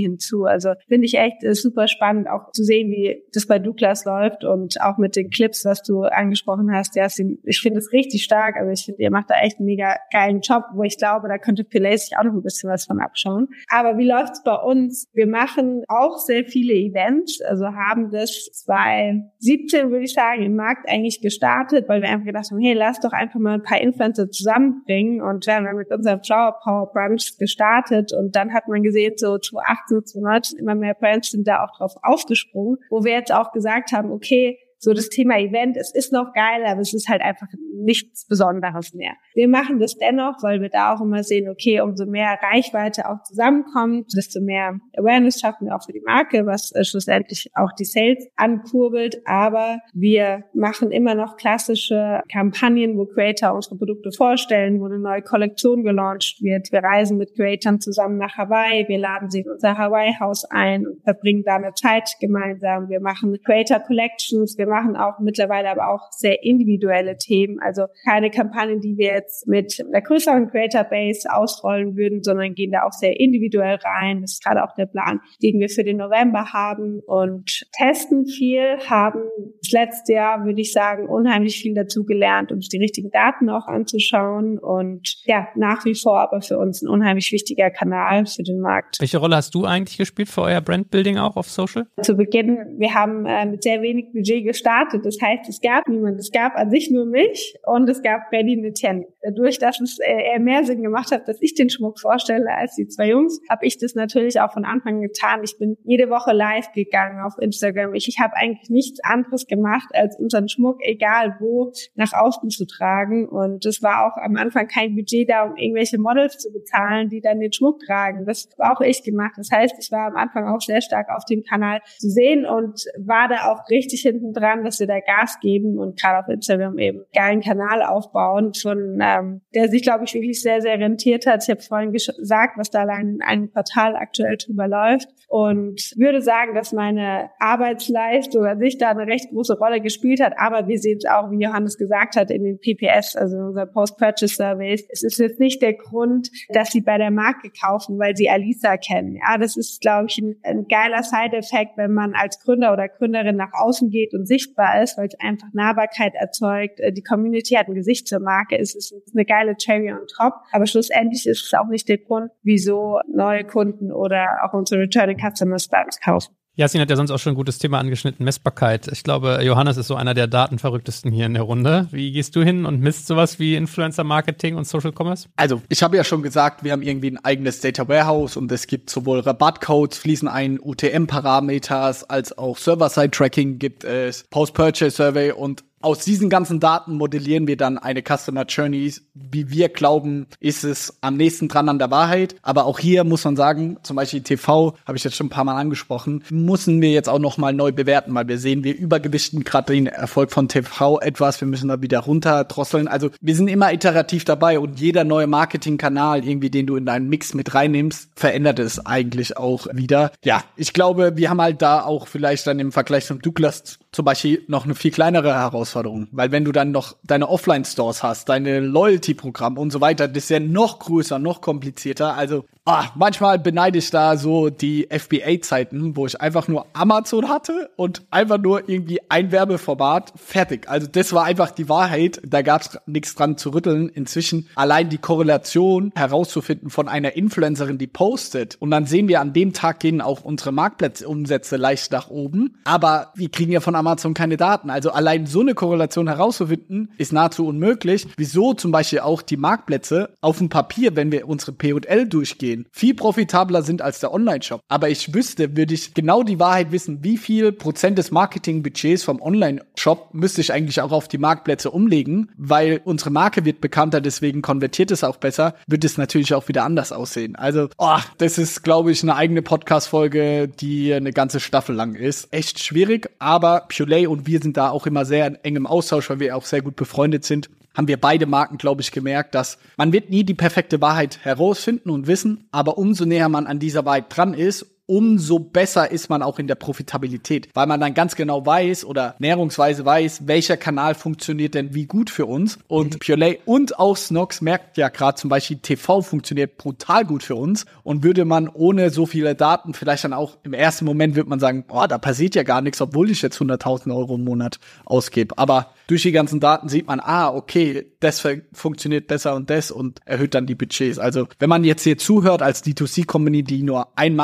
D: hinzu. Also finde ich echt super spannend, auch zu sehen, wie das bei Douglas läuft und auch mit den Clips, was du angesprochen hast. Ja, ich finde es richtig stark. Also ich finde, ihr macht da echt einen mega geilen Job, wo ich glaube, da könnte Pelé sich auch noch ein bisschen was von abschauen. Aber wie läuft's bei uns? Wir machen auch sehr viele Events, also haben das 2017, würde ich sagen, im Markt eigentlich gestartet, weil wir einfach gedacht haben, hey, lass doch einfach mal ein paar Influencer zusammenbringen und wir haben dann mit unserem Flower Power Brunch gestartet und dann hat man gesehen, so 2018, 2019 immer mehr Brands sind da auch drauf aufgesprungen, wo wir jetzt auch gesagt haben, okay, so das Thema Event, es ist noch geil, aber es ist halt einfach nichts Besonderes mehr. Wir machen das dennoch, weil wir da auch immer sehen, okay, umso mehr Reichweite auch zusammenkommt, desto mehr Awareness schaffen wir auch für die Marke, was äh, schlussendlich auch die Sales ankurbelt. Aber wir machen immer noch klassische Kampagnen, wo Creator unsere Produkte vorstellen, wo eine neue Kollektion gelauncht wird. Wir reisen mit Creatoren zusammen nach Hawaii, wir laden sie in unser Hawaii-Haus ein und verbringen da eine Zeit gemeinsam. Wir machen Creator Collections, wir machen auch mittlerweile aber auch sehr individuelle Themen. Also keine Kampagnen, die wir jetzt mit einer größeren Creator Base ausrollen würden, sondern gehen da auch sehr individuell rein. Das ist gerade auch der Plan, den wir für den November haben und testen viel, haben das letzte Jahr, würde ich sagen, unheimlich viel dazu gelernt, uns die richtigen Daten auch anzuschauen und ja, nach wie vor aber für uns ein unheimlich wichtiger Kanal für den Markt.
B: Welche Rolle hast du eigentlich gespielt für euer Brandbuilding auch auf Social?
D: Zu Beginn, wir haben äh, mit sehr wenig Budget gestartet. Das heißt, es gab niemanden. Es gab an sich nur mich und es gab Berlin Etienne. Dadurch, dass es äh, eher mehr Sinn gemacht hat, dass ich den Schmuck vorstelle als die zwei Jungs, habe ich das natürlich auch von Anfang getan. Ich bin jede Woche live gegangen auf Instagram. Ich, ich habe eigentlich nichts anderes gemacht, als unseren Schmuck, egal wo, nach außen zu tragen. Und es war auch am Anfang kein Budget da, um irgendwelche Models zu bezahlen, die dann den Schmuck tragen. Das war auch ich gemacht. Das heißt, ich war am Anfang auch sehr stark auf dem Kanal zu sehen und war da auch richtig hinten dran, dass wir da Gas geben und gerade auf Instagram eben geilen Kanal aufbauen, schon ähm, der sich, glaube ich, wirklich sehr, sehr rentiert hat. Ich habe vorhin gesagt, was da allein in einem Quartal aktuell drüber läuft und würde sagen, dass meine Arbeitsleistung an sich da eine recht große Rolle gespielt hat, aber wir sehen es auch, wie Johannes gesagt hat, in den PPS, also in unser Post-Purchase Surveys. Es ist jetzt nicht der Grund, dass sie bei der Marke kaufen, weil sie Alisa kennen. Ja, das ist, glaube ich, ein, ein geiler Side-Effekt, wenn man als Gründer oder Gründerin nach außen geht und sichtbar ist, weil es einfach Nahbarkeit erzeugt. Äh, die Community hat ein Gesicht zur Marke. Es ist eine geile Cherry on top. Aber schlussendlich ist es auch nicht der Grund, wieso neue Kunden oder auch unsere Returning Customers bei uns kaufen.
B: Jasin hat ja sonst auch schon ein gutes Thema angeschnitten, Messbarkeit. Ich glaube, Johannes ist so einer der datenverrücktesten hier in der Runde. Wie gehst du hin und misst sowas wie Influencer-Marketing und Social Commerce?
E: Also, ich habe ja schon gesagt, wir haben irgendwie ein eigenes Data Warehouse und es gibt sowohl Rabattcodes, fließen ein UTM-Parameters, als auch Server-Side-Tracking gibt es, Post-Purchase-Survey und aus diesen ganzen Daten modellieren wir dann eine Customer Journey, wie wir glauben, ist es am nächsten dran an der Wahrheit. Aber auch hier muss man sagen, zum Beispiel TV, habe ich jetzt schon ein paar Mal angesprochen, müssen wir jetzt auch noch mal neu bewerten, weil wir sehen, wir übergewichten gerade den Erfolg von TV etwas. Wir müssen da wieder runterdrosseln. Also wir sind immer iterativ dabei und jeder neue Marketingkanal, irgendwie, den du in deinen Mix mit reinnimmst, verändert es eigentlich auch wieder. Ja, ich glaube, wir haben halt da auch vielleicht dann im Vergleich zum Douglas zum Beispiel noch eine viel kleinere Herausforderung. Weil wenn du dann noch deine Offline-Stores hast, deine Loyalty-Programm und so weiter, das ist ja noch größer, noch komplizierter. Also ah, manchmal beneide ich da so die FBA-Zeiten, wo ich einfach nur Amazon hatte und einfach nur irgendwie ein Werbeformat, fertig. Also das war einfach die Wahrheit. Da gab es nichts dran zu rütteln. Inzwischen allein die Korrelation herauszufinden von einer Influencerin, die postet. Und dann sehen wir, an dem Tag gehen auch unsere Marktplatzumsätze leicht nach oben. Aber wir kriegen ja von Amazon Amazon keine Daten. Also allein so eine Korrelation herauszufinden, ist nahezu unmöglich. Wieso zum Beispiel auch die Marktplätze auf dem Papier, wenn wir unsere P&L durchgehen, viel profitabler sind als der Online-Shop. Aber ich wüsste, würde ich genau die Wahrheit wissen, wie viel Prozent des Marketingbudgets vom Online-Shop müsste ich eigentlich auch auf die Marktplätze umlegen, weil unsere Marke wird bekannter, deswegen konvertiert es auch besser, wird es natürlich auch wieder anders aussehen. Also, oh, das ist, glaube ich, eine eigene Podcast-Folge, die eine ganze Staffel lang ist. Echt schwierig, aber Purelay und wir sind da auch immer sehr in engem Austausch, weil wir auch sehr gut befreundet sind haben wir beide Marken, glaube ich, gemerkt, dass man wird nie die perfekte Wahrheit herausfinden und wissen, aber umso näher man an dieser Wahrheit dran ist, umso besser ist man auch in der Profitabilität, weil man dann ganz genau weiß oder näherungsweise weiß, welcher Kanal funktioniert denn wie gut für uns. Und mhm. Purelay und auch Snox merkt ja gerade zum Beispiel, TV funktioniert brutal gut für uns. Und würde man ohne so viele Daten vielleicht dann auch im ersten Moment würde man sagen, boah, da passiert ja gar nichts, obwohl ich jetzt 100.000 Euro im Monat ausgebe. Aber durch die ganzen Daten sieht man, ah, okay, das funktioniert besser und das und erhöht dann die Budgets. Also wenn man jetzt hier zuhört als D2C-Company, die nur ein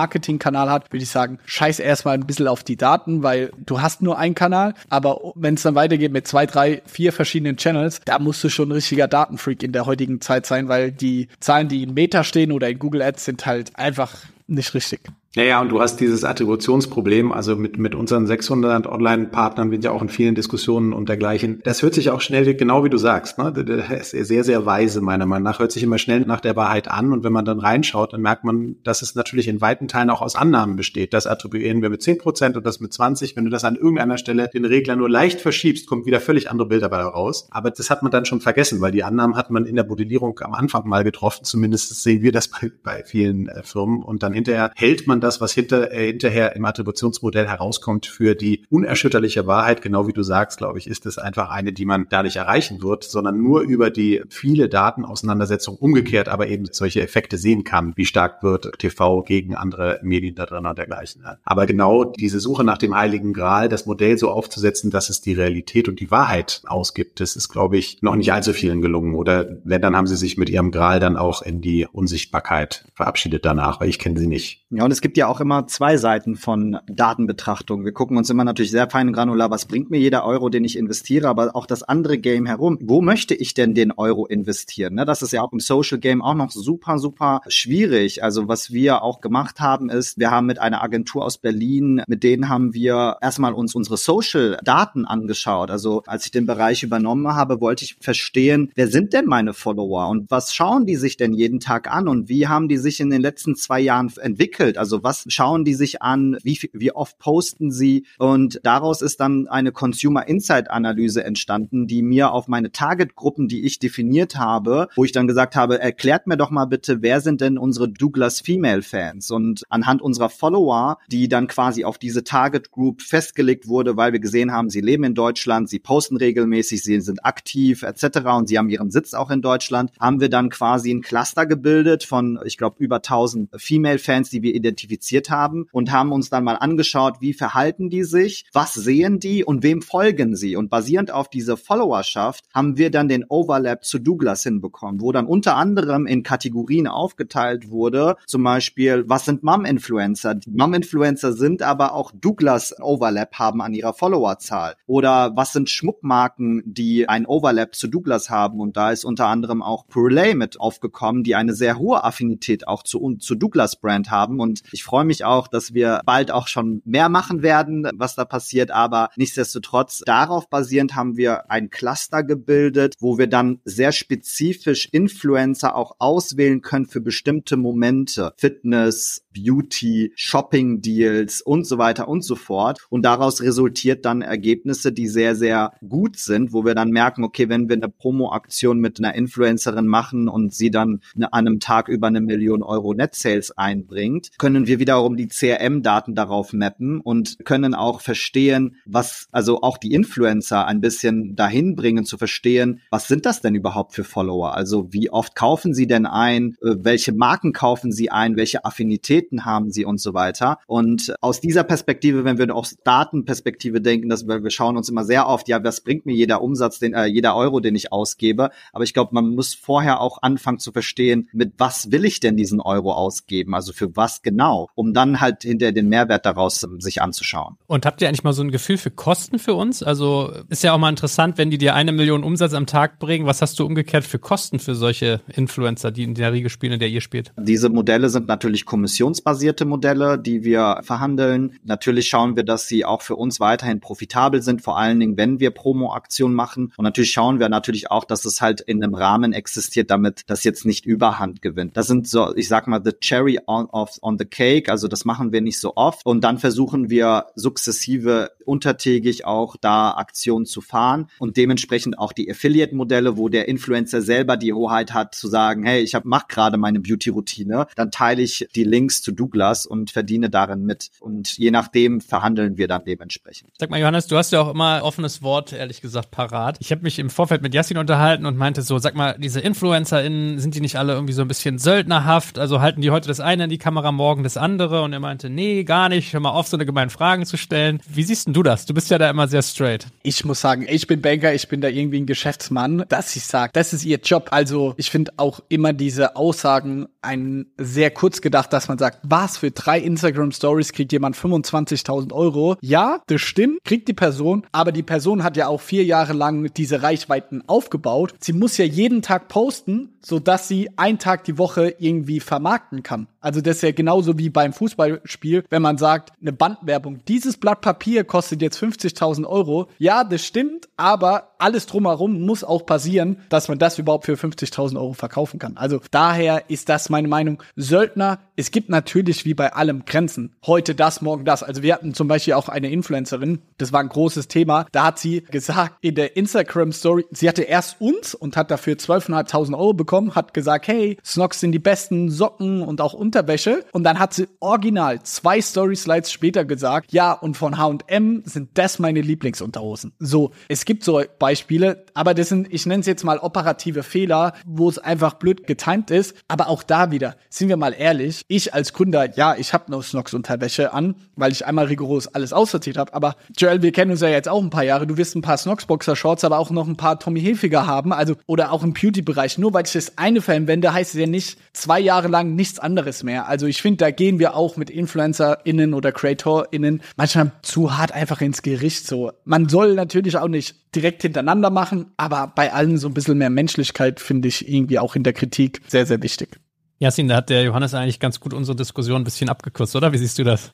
E: Marketingkanal hat, würde ich sagen, scheiß erstmal ein bisschen auf die Daten, weil du hast nur einen Kanal, aber wenn es dann weitergeht mit zwei, drei, vier verschiedenen Channels, da musst du schon ein richtiger Datenfreak in der heutigen Zeit sein, weil die Zahlen, die in Meta stehen oder in Google Ads sind halt einfach nicht richtig.
C: Ja, ja, und du hast dieses Attributionsproblem, also mit, mit unseren 600 Online-Partnern bin ja auch in vielen Diskussionen und dergleichen. Das hört sich auch schnell, genau wie du sagst, ne? Das ist sehr, sehr weise, meiner Meinung nach, hört sich immer schnell nach der Wahrheit an und wenn man dann reinschaut, dann merkt man, dass es natürlich in weiten Teilen auch aus Annahmen besteht. Das attribuieren wir mit 10 Prozent und das mit 20. Wenn du das an irgendeiner Stelle den Regler nur leicht verschiebst, kommt wieder völlig andere Bilder dabei raus. Aber das hat man dann schon vergessen, weil die Annahmen hat man in der Modellierung am Anfang mal getroffen. Zumindest sehen wir das bei, bei vielen äh, Firmen und dann hinterher hält man das, was hinter, äh, hinterher im Attributionsmodell herauskommt, für die unerschütterliche Wahrheit, genau wie du sagst, glaube ich, ist es einfach eine, die man dadurch erreichen wird, sondern nur über die viele Datenauseinandersetzung umgekehrt, aber eben solche Effekte sehen kann, wie stark wird TV gegen andere Medien da drin und dergleichen. Aber genau diese Suche nach dem Heiligen Gral, das Modell so aufzusetzen, dass es die Realität und die Wahrheit ausgibt, das ist, glaube ich, noch nicht allzu vielen gelungen. Oder wenn, dann haben sie sich mit ihrem Gral dann auch in die Unsichtbarkeit verabschiedet danach, weil ich kenne sie nicht.
F: Ja, und es gibt ja auch immer zwei Seiten von Datenbetrachtung. Wir gucken uns immer natürlich sehr fein granular, was bringt mir jeder Euro, den ich investiere, aber auch das andere Game herum. Wo möchte ich denn den Euro investieren? Ne, das ist ja auch im Social Game auch noch super, super schwierig. Also was wir auch gemacht haben, ist, wir haben mit einer Agentur aus Berlin, mit denen haben wir erstmal uns unsere Social Daten angeschaut. Also als ich den Bereich übernommen habe, wollte ich verstehen, wer sind denn meine Follower und was schauen die sich denn jeden Tag an und wie haben die sich in den letzten zwei Jahren entwickelt? Also was schauen die sich an? Wie, wie oft posten sie? Und daraus ist dann eine Consumer Insight Analyse entstanden, die mir auf meine Target-Gruppen, die ich definiert habe, wo ich dann gesagt habe, erklärt mir doch mal bitte, wer sind denn unsere Douglas Female Fans? Und anhand unserer Follower, die dann quasi auf diese Target Group festgelegt wurde, weil wir gesehen haben, sie leben in Deutschland, sie posten regelmäßig, sie sind aktiv etc. und sie haben ihren Sitz auch in Deutschland, haben wir dann quasi ein Cluster gebildet von, ich glaube, über 1000 Female Fans, die wir identifiziert haben und haben uns dann mal angeschaut, wie verhalten die sich, was sehen die und wem folgen sie. Und basierend auf dieser Followerschaft haben wir dann den Overlap zu Douglas hinbekommen, wo dann unter anderem in Kategorien aufgeteilt wurde, zum Beispiel, was sind Mom-Influencer? Mom-Influencer sind aber auch Douglas Overlap haben an ihrer Followerzahl. Oder was sind Schmuckmarken, die ein Overlap zu Douglas haben? Und da ist unter anderem auch Purlay mit aufgekommen, die eine sehr hohe Affinität auch zu, zu Douglas Brand haben. Und ich freue mich auch, dass wir bald auch schon mehr machen werden, was da passiert. Aber nichtsdestotrotz, darauf basierend haben wir ein Cluster gebildet, wo wir dann sehr spezifisch Influencer auch auswählen können für bestimmte Momente. Fitness, Beauty, Shopping Deals und so weiter und so fort. Und daraus resultiert dann Ergebnisse, die sehr, sehr gut sind, wo wir dann merken, okay, wenn wir eine Promo-Aktion mit einer Influencerin machen und sie dann an einem Tag über eine Million Euro Net Sales einbringt, können wir wiederum die CRM-Daten darauf mappen und können auch verstehen, was, also auch die Influencer ein bisschen dahin bringen zu verstehen, was sind das denn überhaupt für Follower? Also wie oft kaufen sie denn ein? Äh, welche Marken kaufen sie ein? Welche Affinitäten haben sie und so weiter? Und aus dieser Perspektive, wenn wir aus Datenperspektive denken, dass wir, wir schauen uns immer sehr oft, ja, was bringt mir jeder Umsatz, den, äh, jeder Euro, den ich ausgebe? Aber ich glaube, man muss vorher auch anfangen zu verstehen, mit was will ich denn diesen Euro ausgeben? Also für was genau? Um dann halt hinter den Mehrwert daraus um, sich anzuschauen.
B: Und habt ihr eigentlich mal so ein Gefühl für Kosten für uns? Also ist ja auch mal interessant, wenn die dir eine Million Umsatz am Tag bringen, was hast du umgekehrt für Kosten für solche Influencer, die in der Riege spielen, in der ihr spielt?
F: Diese Modelle sind natürlich kommissionsbasierte Modelle, die wir verhandeln. Natürlich schauen wir, dass sie auch für uns weiterhin profitabel sind, vor allen Dingen, wenn wir Promo-Aktionen machen. Und natürlich schauen wir natürlich auch, dass es halt in einem Rahmen existiert, damit das jetzt nicht überhand gewinnt. Das sind so, ich sag mal, the cherry on, of, on the cake. Also das machen wir nicht so oft. Und dann versuchen wir sukzessive untertägig auch da Aktionen zu fahren und dementsprechend auch die Affiliate-Modelle, wo der Influencer selber die Hoheit hat zu sagen, hey, ich hab, mach gerade meine Beauty-Routine, dann teile ich die Links zu Douglas und verdiene darin mit. Und je nachdem verhandeln wir dann dementsprechend.
B: Sag mal, Johannes, du hast ja auch immer offenes Wort, ehrlich gesagt, parat. Ich habe mich im Vorfeld mit Yassin unterhalten und meinte so, sag mal, diese InfluencerInnen, sind die nicht alle irgendwie so ein bisschen söldnerhaft? Also halten die heute das eine in die Kamera, morgen das andere? Und er meinte, nee, gar nicht. Hör mal auf, so eine gemeinen Fragen zu stellen. Wie siehst denn du das? Du bist ja da immer sehr straight.
E: Ich muss sagen, ich bin Banker, ich bin da irgendwie ein Geschäftsmann, dass ich sage, das ist ihr Job. Also ich finde auch immer diese Aussagen ein sehr kurz gedacht, dass man sagt, was für drei Instagram Stories kriegt jemand 25.000 Euro? Ja, das stimmt, kriegt die Person, aber die Person hat ja auch vier Jahre lang diese Reichweiten aufgebaut. Sie muss ja jeden Tag posten, so dass sie einen Tag die Woche irgendwie vermarkten kann. Also das ist ja genauso wie beim Fußballspiel, wenn man sagt, eine Bandwerbung, dieses Blatt Papier kostet kostet jetzt 50.000 Euro. Ja, das stimmt, aber alles drumherum muss auch passieren, dass man das überhaupt für 50.000 Euro verkaufen kann. Also daher ist das meine Meinung. Söldner, es gibt natürlich wie bei allem Grenzen. Heute das, morgen das. Also wir hatten zum Beispiel auch eine Influencerin, das war ein großes Thema. Da hat sie gesagt in der Instagram Story, sie hatte erst uns und hat dafür 12.500 Euro bekommen, hat gesagt, hey, Snox sind die besten Socken und auch Unterwäsche. Und dann hat sie original zwei Story Slides später gesagt, ja, und von H&M sind das meine Lieblingsunterhosen. So, es gibt so Beispiele, aber das sind, ich nenne es jetzt mal operative Fehler, wo es einfach blöd getimt ist. Aber auch da wieder, sind wir mal ehrlich, ich als Gründer, ja, ich habe nur Snox Unterwäsche an, weil ich einmal rigoros alles aussortiert habe. Aber Joel, wir kennen uns ja jetzt auch ein paar Jahre. Du wirst ein paar Snox Boxer Shorts, aber auch noch ein paar Tommy Hilfiger haben. Also, oder auch im Beauty-Bereich. Nur weil ich das eine verwende, heißt es ja nicht zwei Jahre lang nichts anderes mehr. Also ich finde, da gehen wir auch mit InfluencerInnen oder CreatorInnen manchmal zu hart einfach ins Gericht. So, man soll natürlich auch nicht direkt hintereinander machen, aber bei allen so ein bisschen mehr Menschlichkeit finde ich irgendwie auch in der Kritik sehr, sehr wichtig.
B: Jasin, da hat der Johannes eigentlich ganz gut unsere Diskussion ein bisschen abgekürzt, oder? Wie siehst du das?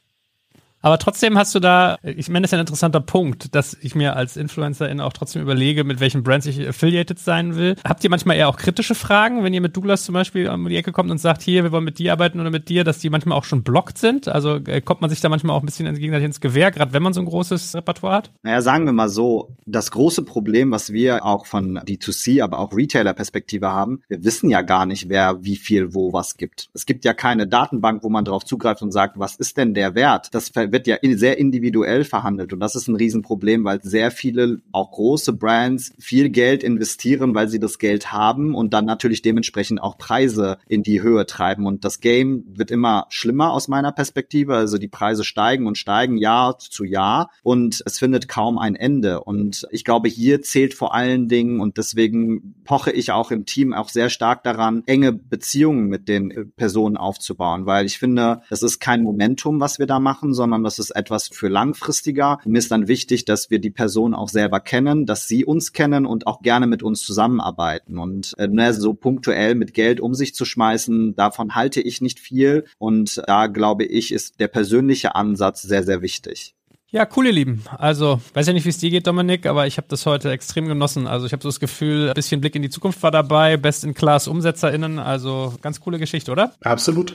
B: Aber trotzdem hast du da, ich meine, das ist ein interessanter Punkt, dass ich mir als Influencerin auch trotzdem überlege, mit welchen Brands ich affiliated sein will. Habt ihr manchmal eher auch kritische Fragen, wenn ihr mit Douglas zum Beispiel um die Ecke kommt und sagt, hier, wir wollen mit dir arbeiten oder mit dir, dass die manchmal auch schon blockt sind? Also äh, kommt man sich da manchmal auch ein bisschen gegenseitig ins Gewehr, gerade wenn man so ein großes Repertoire hat?
F: Naja, sagen wir mal so, das große Problem, was wir auch von D2C, aber auch Retailer-Perspektive haben, wir wissen ja gar nicht, wer wie viel wo was gibt. Es gibt ja keine Datenbank, wo man darauf zugreift und sagt, was ist denn der Wert? Das wird ja sehr individuell verhandelt. Und das ist ein Riesenproblem, weil sehr viele, auch große Brands, viel Geld investieren, weil sie das Geld haben und dann natürlich dementsprechend auch Preise in die Höhe treiben. Und das Game wird immer schlimmer aus meiner Perspektive, also die Preise steigen und steigen Jahr zu Jahr und es findet kaum ein Ende. Und ich glaube, hier zählt vor allen Dingen und deswegen poche ich auch im Team auch sehr stark daran, enge Beziehungen mit den Personen aufzubauen, weil ich finde, das ist kein Momentum, was wir da machen, sondern das ist etwas für langfristiger. Mir ist dann wichtig, dass wir die Person auch selber kennen, dass sie uns kennen und auch gerne mit uns zusammenarbeiten. Und äh, ne, so punktuell mit Geld um sich zu schmeißen, davon halte ich nicht viel. Und da glaube ich, ist der persönliche Ansatz sehr, sehr wichtig.
B: Ja, cool, ihr Lieben. Also, weiß ja nicht, wie es dir geht, Dominik, aber ich habe das heute extrem genossen. Also, ich habe so das Gefühl, ein bisschen Blick in die Zukunft war dabei, Best-in-Class-UmsetzerInnen, also ganz coole Geschichte, oder?
C: Absolut.